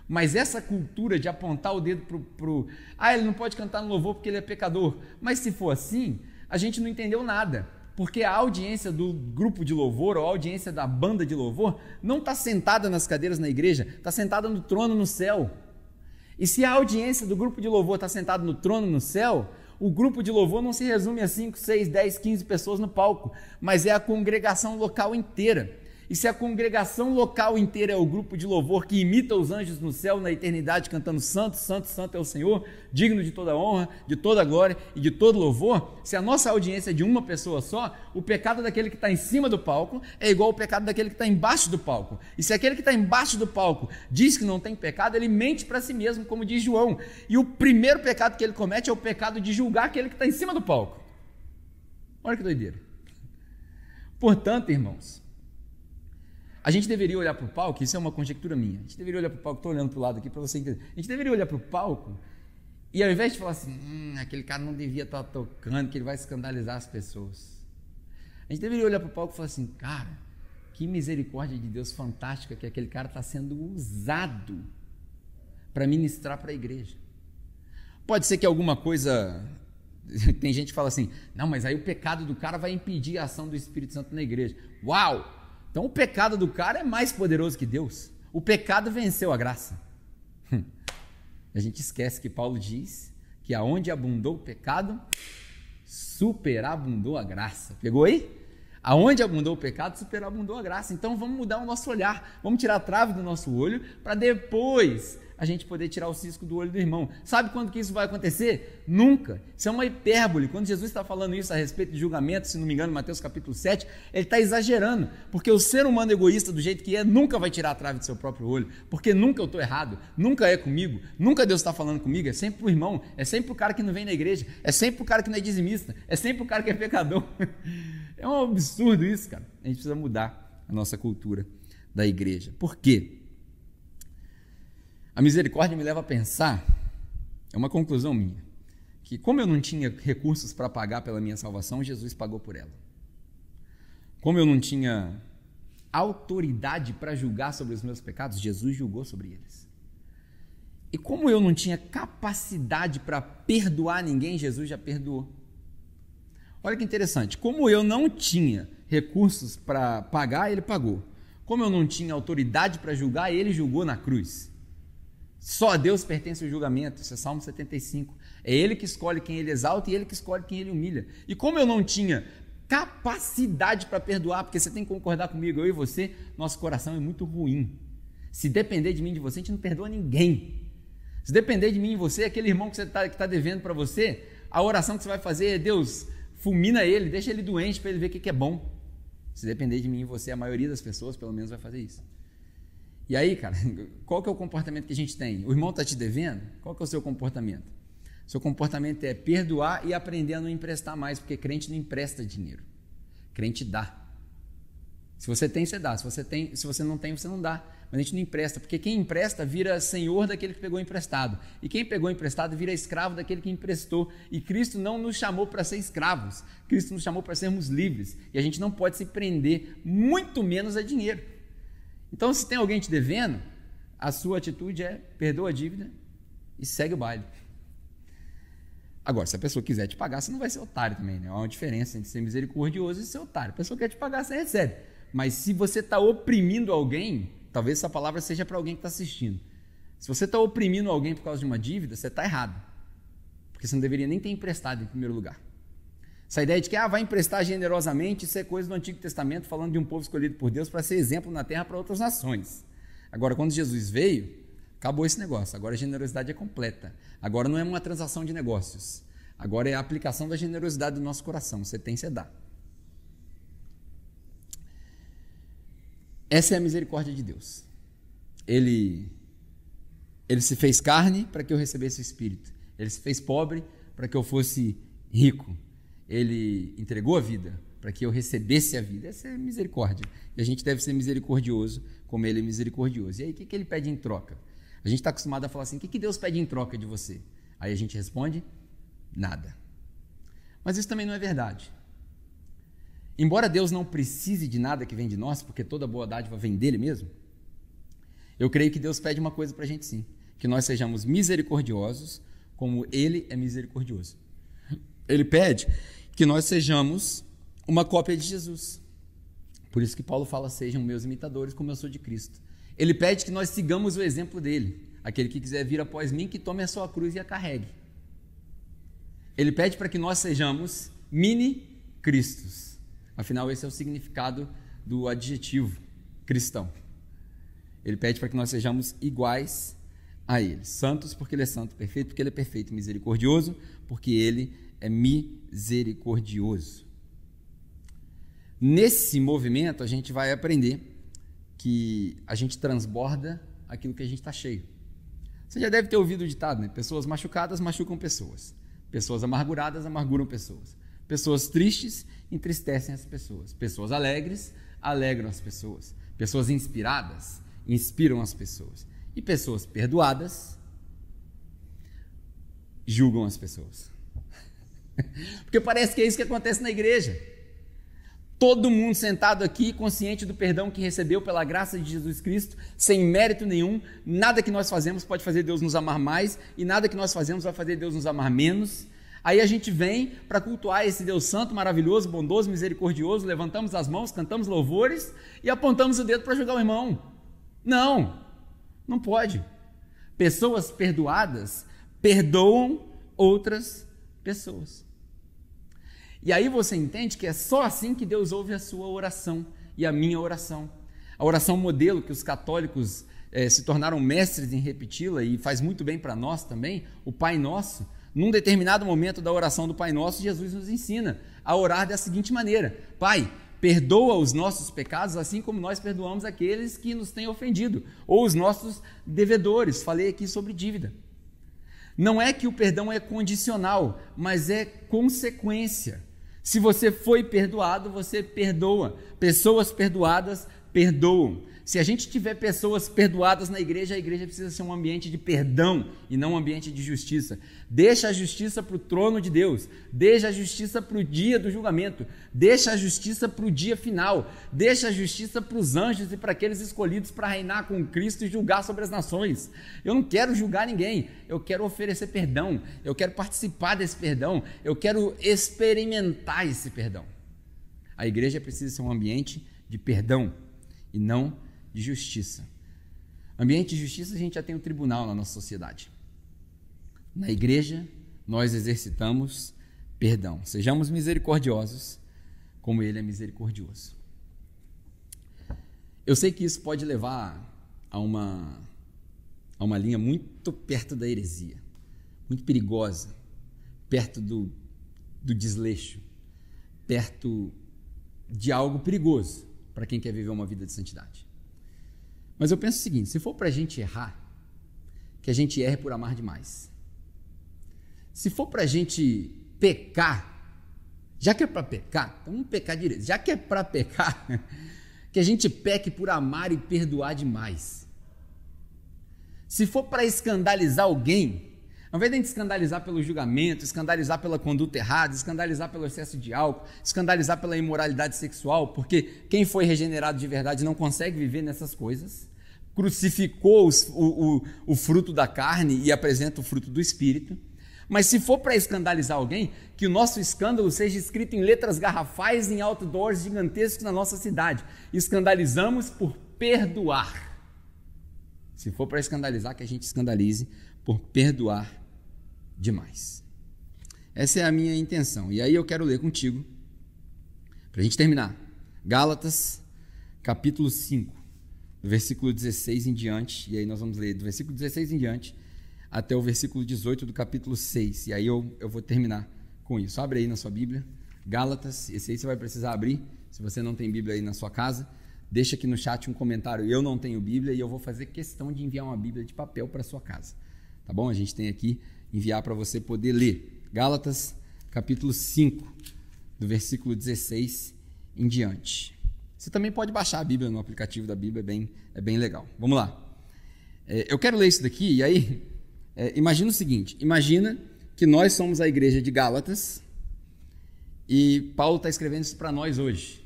Mas essa cultura de apontar o dedo para o. Ah, ele não pode cantar no louvor porque ele é pecador. Mas se for assim, a gente não entendeu nada. Porque a audiência do grupo de louvor, ou a audiência da banda de louvor, não está sentada nas cadeiras na igreja, está sentada no trono no céu. E se a audiência do grupo de louvor está sentada no trono no céu, o grupo de louvor não se resume a 5, 6, 10, 15 pessoas no palco, mas é a congregação local inteira. E se a congregação local inteira é o grupo de louvor que imita os anjos no céu na eternidade, cantando Santo, Santo, Santo é o Senhor, digno de toda honra, de toda glória e de todo louvor, se a nossa audiência é de uma pessoa só, o pecado daquele que está em cima do palco é igual ao pecado daquele que está embaixo do palco. E se aquele que está embaixo do palco diz que não tem pecado, ele mente para si mesmo, como diz João. E o primeiro pecado que ele comete é o pecado de julgar aquele que está em cima do palco. Olha que doideira. Portanto, irmãos, a gente deveria olhar para o palco, isso é uma conjectura minha. A gente deveria olhar para o palco, estou olhando para o lado aqui para você entender. A gente deveria olhar para o palco e ao invés de falar assim, hum, aquele cara não devia estar tá tocando, que ele vai escandalizar as pessoas. A gente deveria olhar para o palco e falar assim, cara, que misericórdia de Deus fantástica que aquele cara está sendo usado para ministrar para a igreja. Pode ser que alguma coisa. Tem gente que fala assim, não, mas aí o pecado do cara vai impedir a ação do Espírito Santo na igreja. Uau! Então o pecado do cara é mais poderoso que Deus. O pecado venceu a graça. A gente esquece que Paulo diz que aonde abundou o pecado, superabundou a graça. Pegou aí? Aonde abundou o pecado, superabundou a graça. Então vamos mudar o nosso olhar, vamos tirar a trave do nosso olho para depois a gente poder tirar o cisco do olho do irmão. Sabe quando que isso vai acontecer? Nunca. Isso é uma hipérbole. Quando Jesus está falando isso a respeito de julgamento, se não me engano, Mateus capítulo 7, ele está exagerando. Porque o ser humano egoísta, do jeito que é, nunca vai tirar a trave do seu próprio olho. Porque nunca eu estou errado, nunca é comigo, nunca Deus está falando comigo, é sempre o irmão, é sempre o cara que não vem na igreja, é sempre o cara que não é dizimista, é sempre o cara que é pecador. É um absurdo isso, cara. A gente precisa mudar a nossa cultura da igreja. Por quê? A misericórdia me leva a pensar, é uma conclusão minha, que como eu não tinha recursos para pagar pela minha salvação, Jesus pagou por ela. Como eu não tinha autoridade para julgar sobre os meus pecados, Jesus julgou sobre eles. E como eu não tinha capacidade para perdoar ninguém, Jesus já perdoou. Olha que interessante, como eu não tinha recursos para pagar, ele pagou. Como eu não tinha autoridade para julgar, ele julgou na cruz. Só a Deus pertence o julgamento, isso é Salmo 75. É Ele que escolhe quem Ele exalta e Ele que escolhe quem Ele humilha. E como eu não tinha capacidade para perdoar, porque você tem que concordar comigo, eu e você, nosso coração é muito ruim. Se depender de mim e de você, a gente não perdoa ninguém. Se depender de mim e você, aquele irmão que você está tá devendo para você, a oração que você vai fazer é Deus, fulmina ele, deixa ele doente para ele ver o que, que é bom. Se depender de mim e você, a maioria das pessoas pelo menos vai fazer isso. E aí, cara, qual que é o comportamento que a gente tem? O irmão está te devendo? Qual que é o seu comportamento? Seu comportamento é perdoar e aprender a não emprestar mais, porque crente não empresta dinheiro. Crente dá. Se você tem, você dá. Se você, tem, se você não tem, você não dá. Mas a gente não empresta, porque quem empresta vira senhor daquele que pegou emprestado. E quem pegou emprestado vira escravo daquele que emprestou. E Cristo não nos chamou para ser escravos. Cristo nos chamou para sermos livres. E a gente não pode se prender, muito menos a dinheiro. Então, se tem alguém te devendo, a sua atitude é perdoa a dívida e segue o baile. Agora, se a pessoa quiser te pagar, você não vai ser otário também, né? Há uma diferença entre ser misericordioso e ser otário. A pessoa quer te pagar, você recebe. Mas se você está oprimindo alguém, talvez essa palavra seja para alguém que está assistindo. Se você está oprimindo alguém por causa de uma dívida, você está errado. Porque você não deveria nem ter emprestado em primeiro lugar. Essa ideia de que ah, vai emprestar generosamente, isso é coisa do Antigo Testamento, falando de um povo escolhido por Deus para ser exemplo na terra para outras nações. Agora, quando Jesus veio, Acabou esse negócio. Agora a generosidade é completa. Agora não é uma transação de negócios. Agora é a aplicação da generosidade do nosso coração. Você tem, você dá. Essa é a misericórdia de Deus. Ele, ele se fez carne para que eu recebesse o Espírito. Ele se fez pobre para que eu fosse rico. Ele entregou a vida para que eu recebesse a vida. Essa é misericórdia. E a gente deve ser misericordioso como ele é misericordioso. E aí, o que, que ele pede em troca? A gente está acostumado a falar assim: o que, que Deus pede em troca de você? Aí a gente responde: nada. Mas isso também não é verdade. Embora Deus não precise de nada que vem de nós, porque toda boa dádiva vem dele mesmo, eu creio que Deus pede uma coisa para a gente sim: que nós sejamos misericordiosos como Ele é misericordioso. Ele pede que nós sejamos uma cópia de Jesus. Por isso que Paulo fala: sejam meus imitadores, como eu sou de Cristo. Ele pede que nós sigamos o exemplo dele. Aquele que quiser vir após mim, que tome a sua cruz e a carregue. Ele pede para que nós sejamos mini Cristos. Afinal, esse é o significado do adjetivo cristão. Ele pede para que nós sejamos iguais a Ele. Santos, porque Ele é santo, perfeito, porque Ele é perfeito, misericordioso, porque Ele é misericordioso. Nesse movimento, a gente vai aprender que a gente transborda aquilo que a gente está cheio. Você já deve ter ouvido o ditado, né? Pessoas machucadas machucam pessoas. Pessoas amarguradas amarguram pessoas. Pessoas tristes entristecem as pessoas. Pessoas alegres alegram as pessoas. Pessoas inspiradas inspiram as pessoas. E pessoas perdoadas julgam as pessoas. Porque parece que é isso que acontece na igreja. Todo mundo sentado aqui, consciente do perdão que recebeu pela graça de Jesus Cristo, sem mérito nenhum, nada que nós fazemos pode fazer Deus nos amar mais, e nada que nós fazemos vai fazer Deus nos amar menos. Aí a gente vem para cultuar esse Deus santo, maravilhoso, bondoso, misericordioso, levantamos as mãos, cantamos louvores e apontamos o dedo para julgar o irmão. Não, não pode. Pessoas perdoadas perdoam outras pessoas. E aí você entende que é só assim que Deus ouve a sua oração e a minha oração. A oração modelo que os católicos eh, se tornaram mestres em repeti-la e faz muito bem para nós também, o Pai Nosso. Num determinado momento da oração do Pai Nosso, Jesus nos ensina a orar da seguinte maneira: Pai, perdoa os nossos pecados, assim como nós perdoamos aqueles que nos têm ofendido, ou os nossos devedores. Falei aqui sobre dívida. Não é que o perdão é condicional, mas é consequência. Se você foi perdoado, você perdoa. Pessoas perdoadas perdoam. Se a gente tiver pessoas perdoadas na igreja, a igreja precisa ser um ambiente de perdão e não um ambiente de justiça. Deixa a justiça para o trono de Deus, deixa a justiça para o dia do julgamento, deixa a justiça para o dia final, deixa a justiça para os anjos e para aqueles escolhidos para reinar com Cristo e julgar sobre as nações. Eu não quero julgar ninguém, eu quero oferecer perdão, eu quero participar desse perdão, eu quero experimentar esse perdão. A igreja precisa ser um ambiente de perdão e não de justiça. Ambiente de justiça a gente já tem o um tribunal na nossa sociedade. Na igreja, nós exercitamos perdão. Sejamos misericordiosos, como Ele é misericordioso. Eu sei que isso pode levar a uma, a uma linha muito perto da heresia, muito perigosa, perto do, do desleixo, perto de algo perigoso para quem quer viver uma vida de santidade. Mas eu penso o seguinte: se for para a gente errar, que a gente erre por amar demais. Se for para a gente pecar, já que é para pecar, então vamos pecar direito. Já que é para pecar, que a gente peque por amar e perdoar demais. Se for para escandalizar alguém, ao invés de a gente escandalizar pelo julgamento, escandalizar pela conduta errada, escandalizar pelo excesso de álcool, escandalizar pela imoralidade sexual, porque quem foi regenerado de verdade não consegue viver nessas coisas, crucificou os, o, o, o fruto da carne e apresenta o fruto do espírito. Mas se for para escandalizar alguém, que o nosso escândalo seja escrito em letras garrafais em outdoors gigantescos na nossa cidade. Escandalizamos por perdoar. Se for para escandalizar, que a gente escandalize por perdoar demais. Essa é a minha intenção. E aí eu quero ler contigo, para a gente terminar, Gálatas, capítulo 5, do versículo 16 em diante. E aí nós vamos ler do versículo 16 em diante até o versículo 18 do capítulo 6. E aí eu, eu vou terminar com isso. Abre aí na sua Bíblia, Gálatas, esse aí você vai precisar abrir, se você não tem Bíblia aí na sua casa. Deixa aqui no chat um comentário. Eu não tenho Bíblia e eu vou fazer questão de enviar uma Bíblia de papel para sua casa. Tá bom? A gente tem aqui enviar para você poder ler. Gálatas, capítulo 5, do versículo 16 em diante. Você também pode baixar a Bíblia no aplicativo da Bíblia, é bem, é bem legal. Vamos lá. É, eu quero ler isso daqui, e aí, é, imagina o seguinte: imagina que nós somos a igreja de Gálatas e Paulo está escrevendo isso para nós hoje.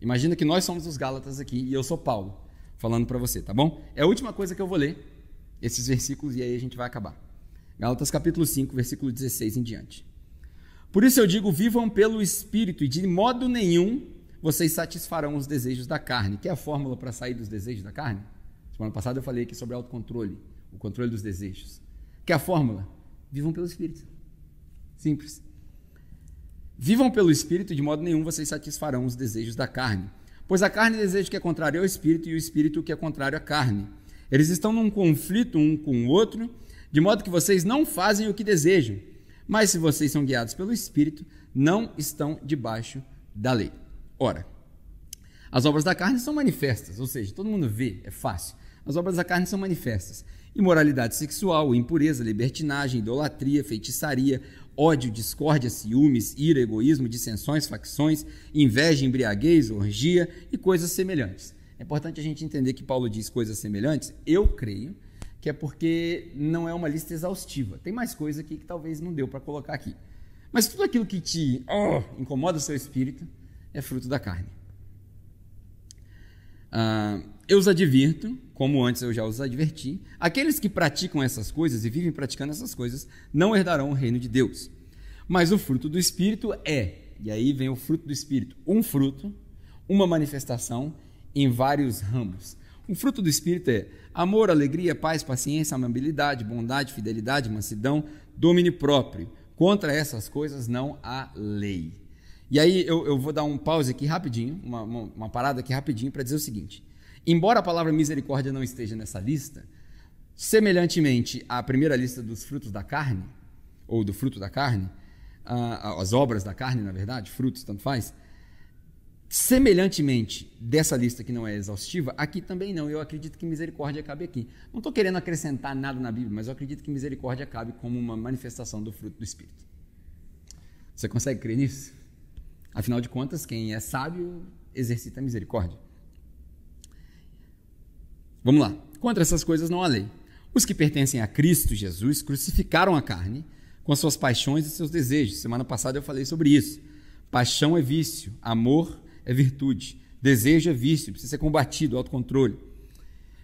Imagina que nós somos os Gálatas aqui e eu sou Paulo, falando para você, tá bom? É a última coisa que eu vou ler, esses versículos, e aí a gente vai acabar. Gálatas capítulo 5, versículo 16 em diante. Por isso eu digo: vivam pelo Espírito, e de modo nenhum vocês satisfarão os desejos da carne. Que é a fórmula para sair dos desejos da carne? Semana passada eu falei aqui sobre autocontrole, o controle dos desejos. Que é a fórmula? Vivam pelo Espírito. Simples. Vivam pelo Espírito, de modo nenhum vocês satisfarão os desejos da carne. Pois a carne deseja o que é contrário ao Espírito, e o Espírito o que é contrário à carne. Eles estão num conflito um com o outro de modo que vocês não fazem o que desejam. Mas se vocês são guiados pelo Espírito, não estão debaixo da lei. Ora, as obras da carne são manifestas, ou seja, todo mundo vê, é fácil. As obras da carne são manifestas: imoralidade sexual, impureza, libertinagem, idolatria, feitiçaria, ódio, discórdia, ciúmes, ira, egoísmo, dissensões, facções, inveja, embriaguez, orgia e coisas semelhantes. É importante a gente entender que Paulo diz coisas semelhantes. Eu creio que é porque não é uma lista exaustiva. Tem mais coisa aqui que talvez não deu para colocar aqui. Mas tudo aquilo que te oh, incomoda o seu espírito é fruto da carne. Ah, eu os advirto, como antes eu já os adverti, aqueles que praticam essas coisas e vivem praticando essas coisas não herdarão o reino de Deus. Mas o fruto do Espírito é, e aí vem o fruto do Espírito, um fruto, uma manifestação em vários ramos. O fruto do Espírito é amor, alegria, paz, paciência, amabilidade, bondade, fidelidade, mansidão, domínio próprio. Contra essas coisas não há lei. E aí eu, eu vou dar um pause aqui rapidinho, uma, uma, uma parada aqui rapidinho para dizer o seguinte: embora a palavra misericórdia não esteja nessa lista, semelhantemente à primeira lista dos frutos da carne, ou do fruto da carne, as obras da carne, na verdade, frutos, tanto faz, Semelhantemente, dessa lista que não é exaustiva, aqui também não. Eu acredito que misericórdia cabe aqui. Não estou querendo acrescentar nada na Bíblia, mas eu acredito que misericórdia cabe como uma manifestação do fruto do Espírito. Você consegue crer nisso? Afinal de contas, quem é sábio exercita misericórdia. Vamos lá. Contra essas coisas não há lei. Os que pertencem a Cristo Jesus crucificaram a carne com suas paixões e seus desejos. Semana passada eu falei sobre isso. Paixão é vício, amor é virtude. Desejo é vício, precisa ser combatido, autocontrole.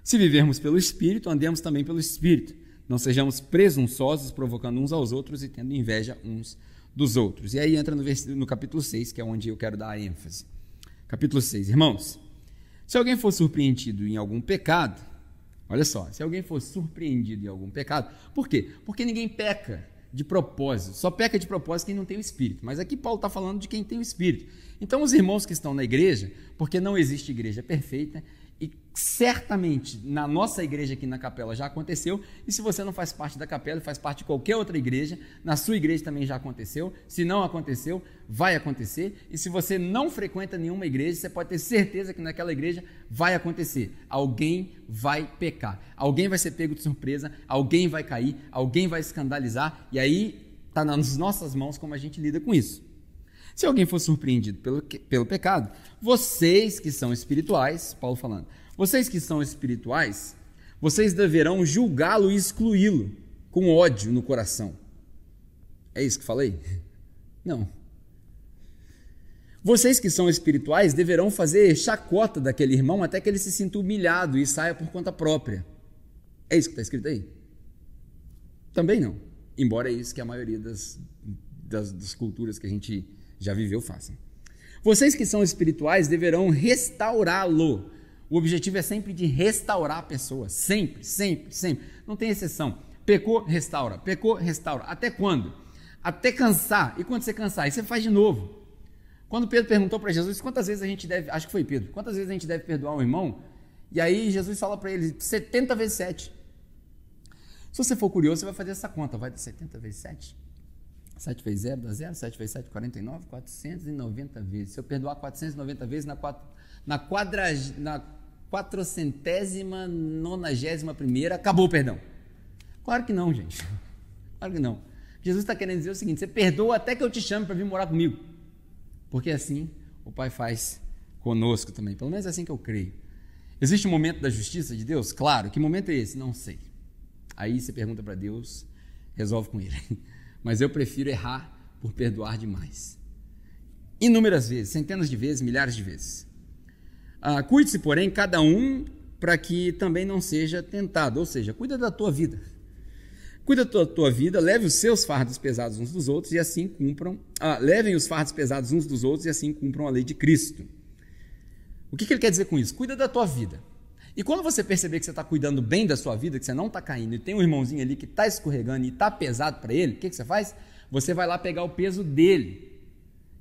Se vivermos pelo Espírito, andemos também pelo Espírito. Não sejamos presunçosos, provocando uns aos outros e tendo inveja uns dos outros. E aí entra no, no capítulo 6, que é onde eu quero dar ênfase. Capítulo 6. Irmãos, se alguém for surpreendido em algum pecado, olha só, se alguém for surpreendido em algum pecado, por quê? Porque ninguém peca de propósito. Só peca de propósito quem não tem o Espírito. Mas aqui Paulo está falando de quem tem o Espírito. Então, os irmãos que estão na igreja, porque não existe igreja perfeita, certamente na nossa igreja aqui na capela já aconteceu, e se você não faz parte da capela faz parte de qualquer outra igreja, na sua igreja também já aconteceu. Se não aconteceu, vai acontecer. E se você não frequenta nenhuma igreja, você pode ter certeza que naquela igreja vai acontecer. Alguém vai pecar, alguém vai ser pego de surpresa, alguém vai cair, alguém vai escandalizar, e aí está nas nossas mãos como a gente lida com isso. Se alguém for surpreendido pelo, pelo pecado, vocês que são espirituais, Paulo falando, vocês que são espirituais, vocês deverão julgá-lo e excluí-lo com ódio no coração. É isso que falei? Não. Vocês que são espirituais deverão fazer chacota daquele irmão até que ele se sinta humilhado e saia por conta própria. É isso que está escrito aí? Também não. Embora é isso que a maioria das, das, das culturas que a gente já viveu façam. Vocês que são espirituais deverão restaurá-lo. O objetivo é sempre de restaurar a pessoa. Sempre, sempre, sempre. Não tem exceção. Pecou, restaura. Pecou, restaura. Até quando? Até cansar. E quando você cansar, aí você faz de novo. Quando Pedro perguntou para Jesus quantas vezes a gente deve, acho que foi Pedro, quantas vezes a gente deve perdoar um irmão? E aí Jesus fala para ele 70 vezes 7. Se você for curioso, você vai fazer essa conta, vai dar 70 vezes 7. 7 vezes 0 dá 0, 7 vezes 7, 49, 490 vezes. Se eu perdoar 490 vezes, na, quatro, na, quadra, na quatrocentésima, nonagésima primeira, acabou o perdão. Claro que não, gente. Claro que não. Jesus está querendo dizer o seguinte: você perdoa até que eu te chame para vir morar comigo. Porque assim o Pai faz conosco também. Pelo menos é assim que eu creio. Existe um momento da justiça de Deus? Claro. Que momento é esse? Não sei. Aí você pergunta para Deus, resolve com Ele. Mas eu prefiro errar por perdoar demais. Inúmeras vezes, centenas de vezes, milhares de vezes. Ah, Cuide-se, porém, cada um para que também não seja tentado. Ou seja, cuida da tua vida. Cuida da tua vida, leve os seus fardos pesados uns dos outros e assim cumpram, ah, levem os fardos pesados uns dos outros e assim cumpram a lei de Cristo. O que, que ele quer dizer com isso? Cuida da tua vida. E quando você perceber que você está cuidando bem da sua vida, que você não está caindo, e tem um irmãozinho ali que está escorregando e está pesado para ele, o que, que você faz? Você vai lá pegar o peso dele.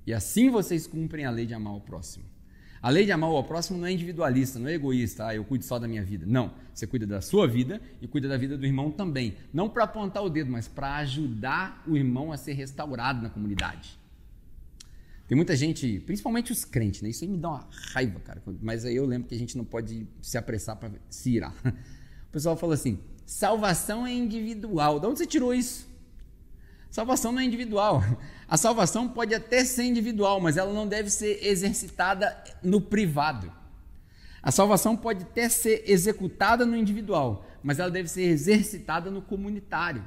E assim vocês cumprem a lei de amar o próximo. A lei de amar ao próximo não é individualista, não é egoísta, ah, eu cuido só da minha vida. Não, você cuida da sua vida e cuida da vida do irmão também. Não para apontar o dedo, mas para ajudar o irmão a ser restaurado na comunidade. Tem muita gente, principalmente os crentes, né? Isso aí me dá uma raiva, cara. Mas aí eu lembro que a gente não pode se apressar para se irar. O pessoal fala assim: salvação é individual. De onde você tirou isso? Salvação não é individual. A salvação pode até ser individual, mas ela não deve ser exercitada no privado. A salvação pode até ser executada no individual, mas ela deve ser exercitada no comunitário.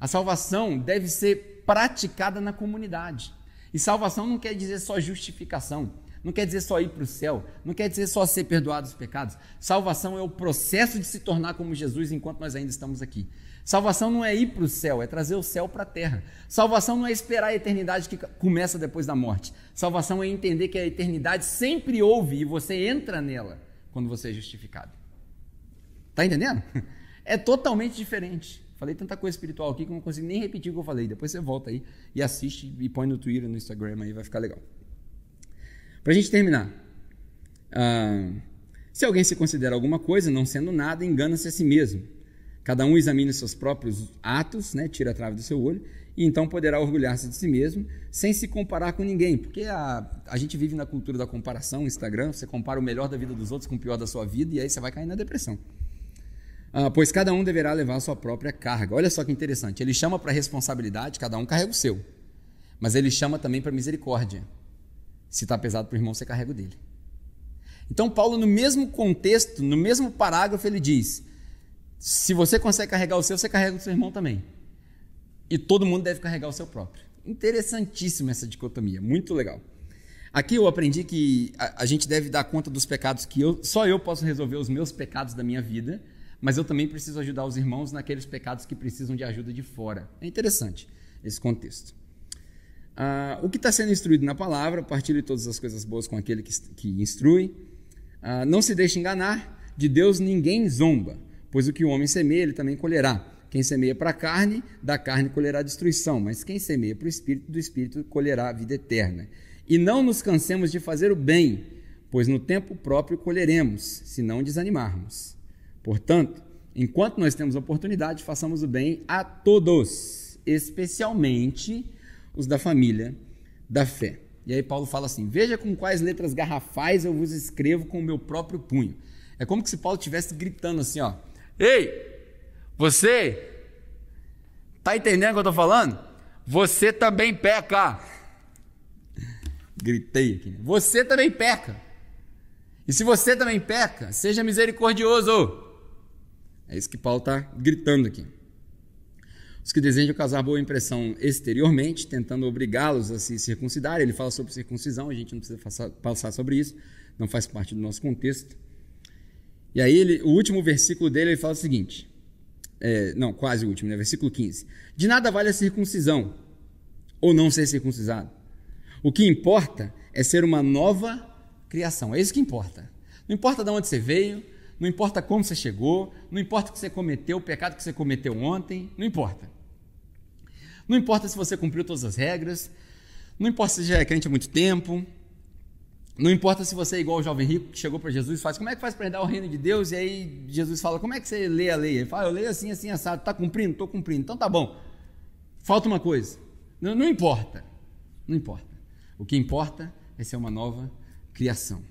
A salvação deve ser praticada na comunidade. E salvação não quer dizer só justificação, não quer dizer só ir para o céu, não quer dizer só ser perdoado os pecados. Salvação é o processo de se tornar como Jesus enquanto nós ainda estamos aqui. Salvação não é ir para o céu, é trazer o céu para a terra. Salvação não é esperar a eternidade que começa depois da morte. Salvação é entender que a eternidade sempre houve e você entra nela quando você é justificado. Está entendendo? É totalmente diferente. Falei tanta coisa espiritual aqui que eu não consigo nem repetir o que eu falei. Depois você volta aí e assiste e põe no Twitter, no Instagram aí, vai ficar legal. Para a gente terminar. Ah, se alguém se considera alguma coisa, não sendo nada, engana-se a si mesmo. Cada um examine seus próprios atos, né, tira a trave do seu olho, e então poderá orgulhar-se de si mesmo, sem se comparar com ninguém. Porque a, a gente vive na cultura da comparação, Instagram, você compara o melhor da vida dos outros com o pior da sua vida, e aí você vai cair na depressão. Ah, pois cada um deverá levar a sua própria carga. Olha só que interessante. Ele chama para responsabilidade, cada um carrega o seu. Mas ele chama também para misericórdia. Se está pesado para o irmão, você carrega o dele. Então, Paulo, no mesmo contexto, no mesmo parágrafo, ele diz: se você consegue carregar o seu, você carrega o seu irmão também. E todo mundo deve carregar o seu próprio. Interessantíssima essa dicotomia, muito legal. Aqui eu aprendi que a, a, gente deve dar conta dos pecados que eu, só eu posso resolver os meus pecados da minha vida, mas eu também preciso ajudar os irmãos naqueles pecados que precisam de ajuda de fora. É interessante esse contexto. Ah, o que está sendo instruído na palavra, partilhe todas as coisas boas com aquele que, que instrui. Ah, não se deixe enganar, de Deus ninguém zomba Pois o que o homem semeia, ele também colherá. Quem semeia para a carne, da carne colherá destruição, mas quem semeia para o espírito, do espírito colherá a vida eterna. E não nos cansemos de fazer o bem, pois no tempo próprio colheremos, se não desanimarmos. Portanto, enquanto nós temos oportunidade, façamos o bem a todos, especialmente os da família da fé. E aí Paulo fala assim: Veja com quais letras garrafais eu vos escrevo com o meu próprio punho. É como se Paulo estivesse gritando assim, ó. Ei, você tá entendendo o que eu estou falando? Você também peca. Gritei aqui. Né? Você também peca. E se você também peca, seja misericordioso. É isso que Paulo está gritando aqui. Os que desejam causar boa impressão exteriormente, tentando obrigá-los a se circuncidar. Ele fala sobre circuncisão, a gente não precisa passar sobre isso, não faz parte do nosso contexto. E aí, ele, o último versículo dele, ele fala o seguinte: é, não, quase o último, né? versículo 15: De nada vale a circuncisão, ou não ser circuncisado. O que importa é ser uma nova criação. É isso que importa. Não importa de onde você veio, não importa como você chegou, não importa o que você cometeu, o pecado que você cometeu ontem, não importa. Não importa se você cumpriu todas as regras, não importa se já é crente há muito tempo, não importa se você é igual o jovem rico que chegou para Jesus e faz, como é que faz para herdar o reino de Deus? E aí Jesus fala, como é que você lê a lei? Ele fala, eu leio assim, assim, assado, está cumprindo? Estou cumprindo. Então tá bom. Falta uma coisa. Não, não importa. Não importa. O que importa é ser uma nova criação.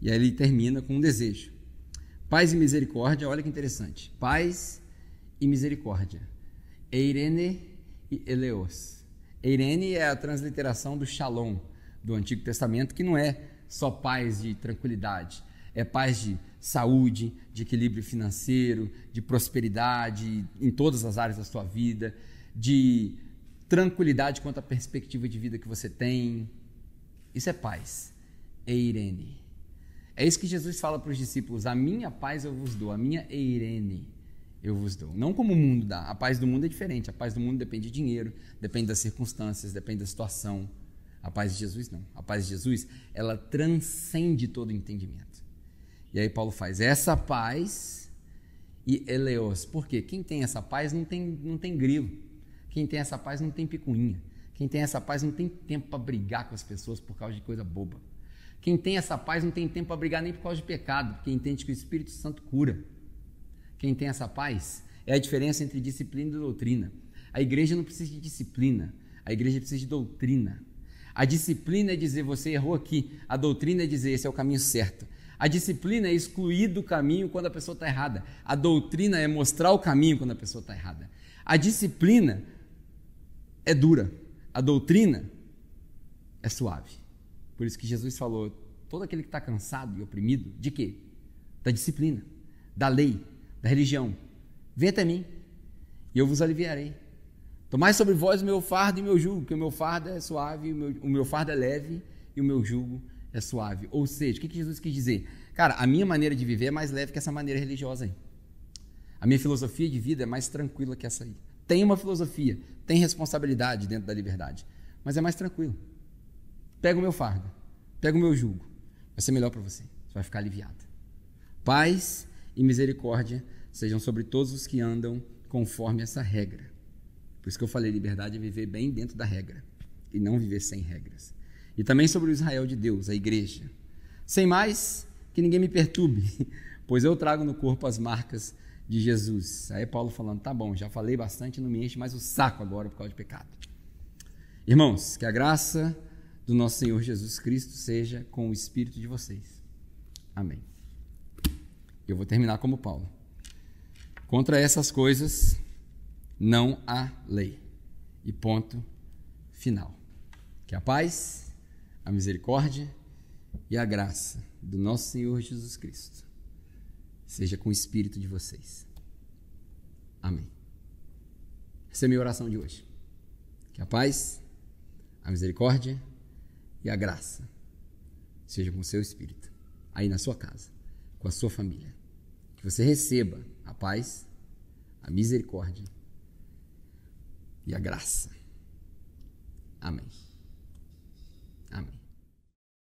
E aí ele termina com um desejo. Paz e misericórdia, olha que interessante. Paz e misericórdia. Eirene e Eleos. Eirene é a transliteração do Shalom do Antigo Testamento, que não é só paz de tranquilidade, é paz de saúde, de equilíbrio financeiro, de prosperidade em todas as áreas da sua vida, de tranquilidade quanto à perspectiva de vida que você tem. Isso é paz. Eirene. É isso que Jesus fala para os discípulos: A minha paz eu vos dou, a minha Eirene eu vos dou. Não como o mundo dá. A paz do mundo é diferente. A paz do mundo depende de dinheiro, depende das circunstâncias, depende da situação. A paz de Jesus não. A paz de Jesus, ela transcende todo entendimento. E aí Paulo faz essa paz e eleos. Por quê? Quem tem essa paz não tem, não tem grilo. Quem tem essa paz não tem picuinha. Quem tem essa paz não tem tempo para brigar com as pessoas por causa de coisa boba. Quem tem essa paz não tem tempo para brigar nem por causa de pecado, porque entende que o Espírito Santo cura. Quem tem essa paz é a diferença entre disciplina e doutrina. A igreja não precisa de disciplina, a igreja precisa de doutrina. A disciplina é dizer você errou aqui, a doutrina é dizer esse é o caminho certo. A disciplina é excluir do caminho quando a pessoa está errada. A doutrina é mostrar o caminho quando a pessoa está errada. A disciplina é dura. A doutrina é suave. Por isso que Jesus falou: todo aquele que está cansado e oprimido, de quê? Da disciplina, da lei, da religião. Vem até mim e eu vos aliviarei. Tomai sobre vós o meu fardo e o meu jugo, porque o meu fardo é suave, o meu, o meu fardo é leve e o meu jugo é suave. Ou seja, o que, que Jesus quis dizer? Cara, a minha maneira de viver é mais leve que essa maneira religiosa aí. A minha filosofia de vida é mais tranquila que essa aí. Tem uma filosofia, tem responsabilidade dentro da liberdade, mas é mais tranquilo. Pega o meu fardo, pega o meu jugo, vai ser melhor para você, você vai ficar aliviado. Paz e misericórdia sejam sobre todos os que andam conforme essa regra. Por isso que eu falei, liberdade é viver bem dentro da regra e não viver sem regras. E também sobre o Israel de Deus, a igreja. Sem mais, que ninguém me perturbe, pois eu trago no corpo as marcas de Jesus. Aí Paulo falando, tá bom, já falei bastante, não me enche mais o saco agora por causa de pecado. Irmãos, que a graça do nosso Senhor Jesus Cristo seja com o espírito de vocês. Amém. Eu vou terminar como Paulo. Contra essas coisas não há lei. E ponto final. Que a paz, a misericórdia e a graça do nosso Senhor Jesus Cristo seja com o espírito de vocês. Amém. Essa é a minha oração de hoje. Que a paz, a misericórdia e a graça seja com o seu espírito, aí na sua casa, com a sua família. Que você receba a paz, a misericórdia e a graça. Amém.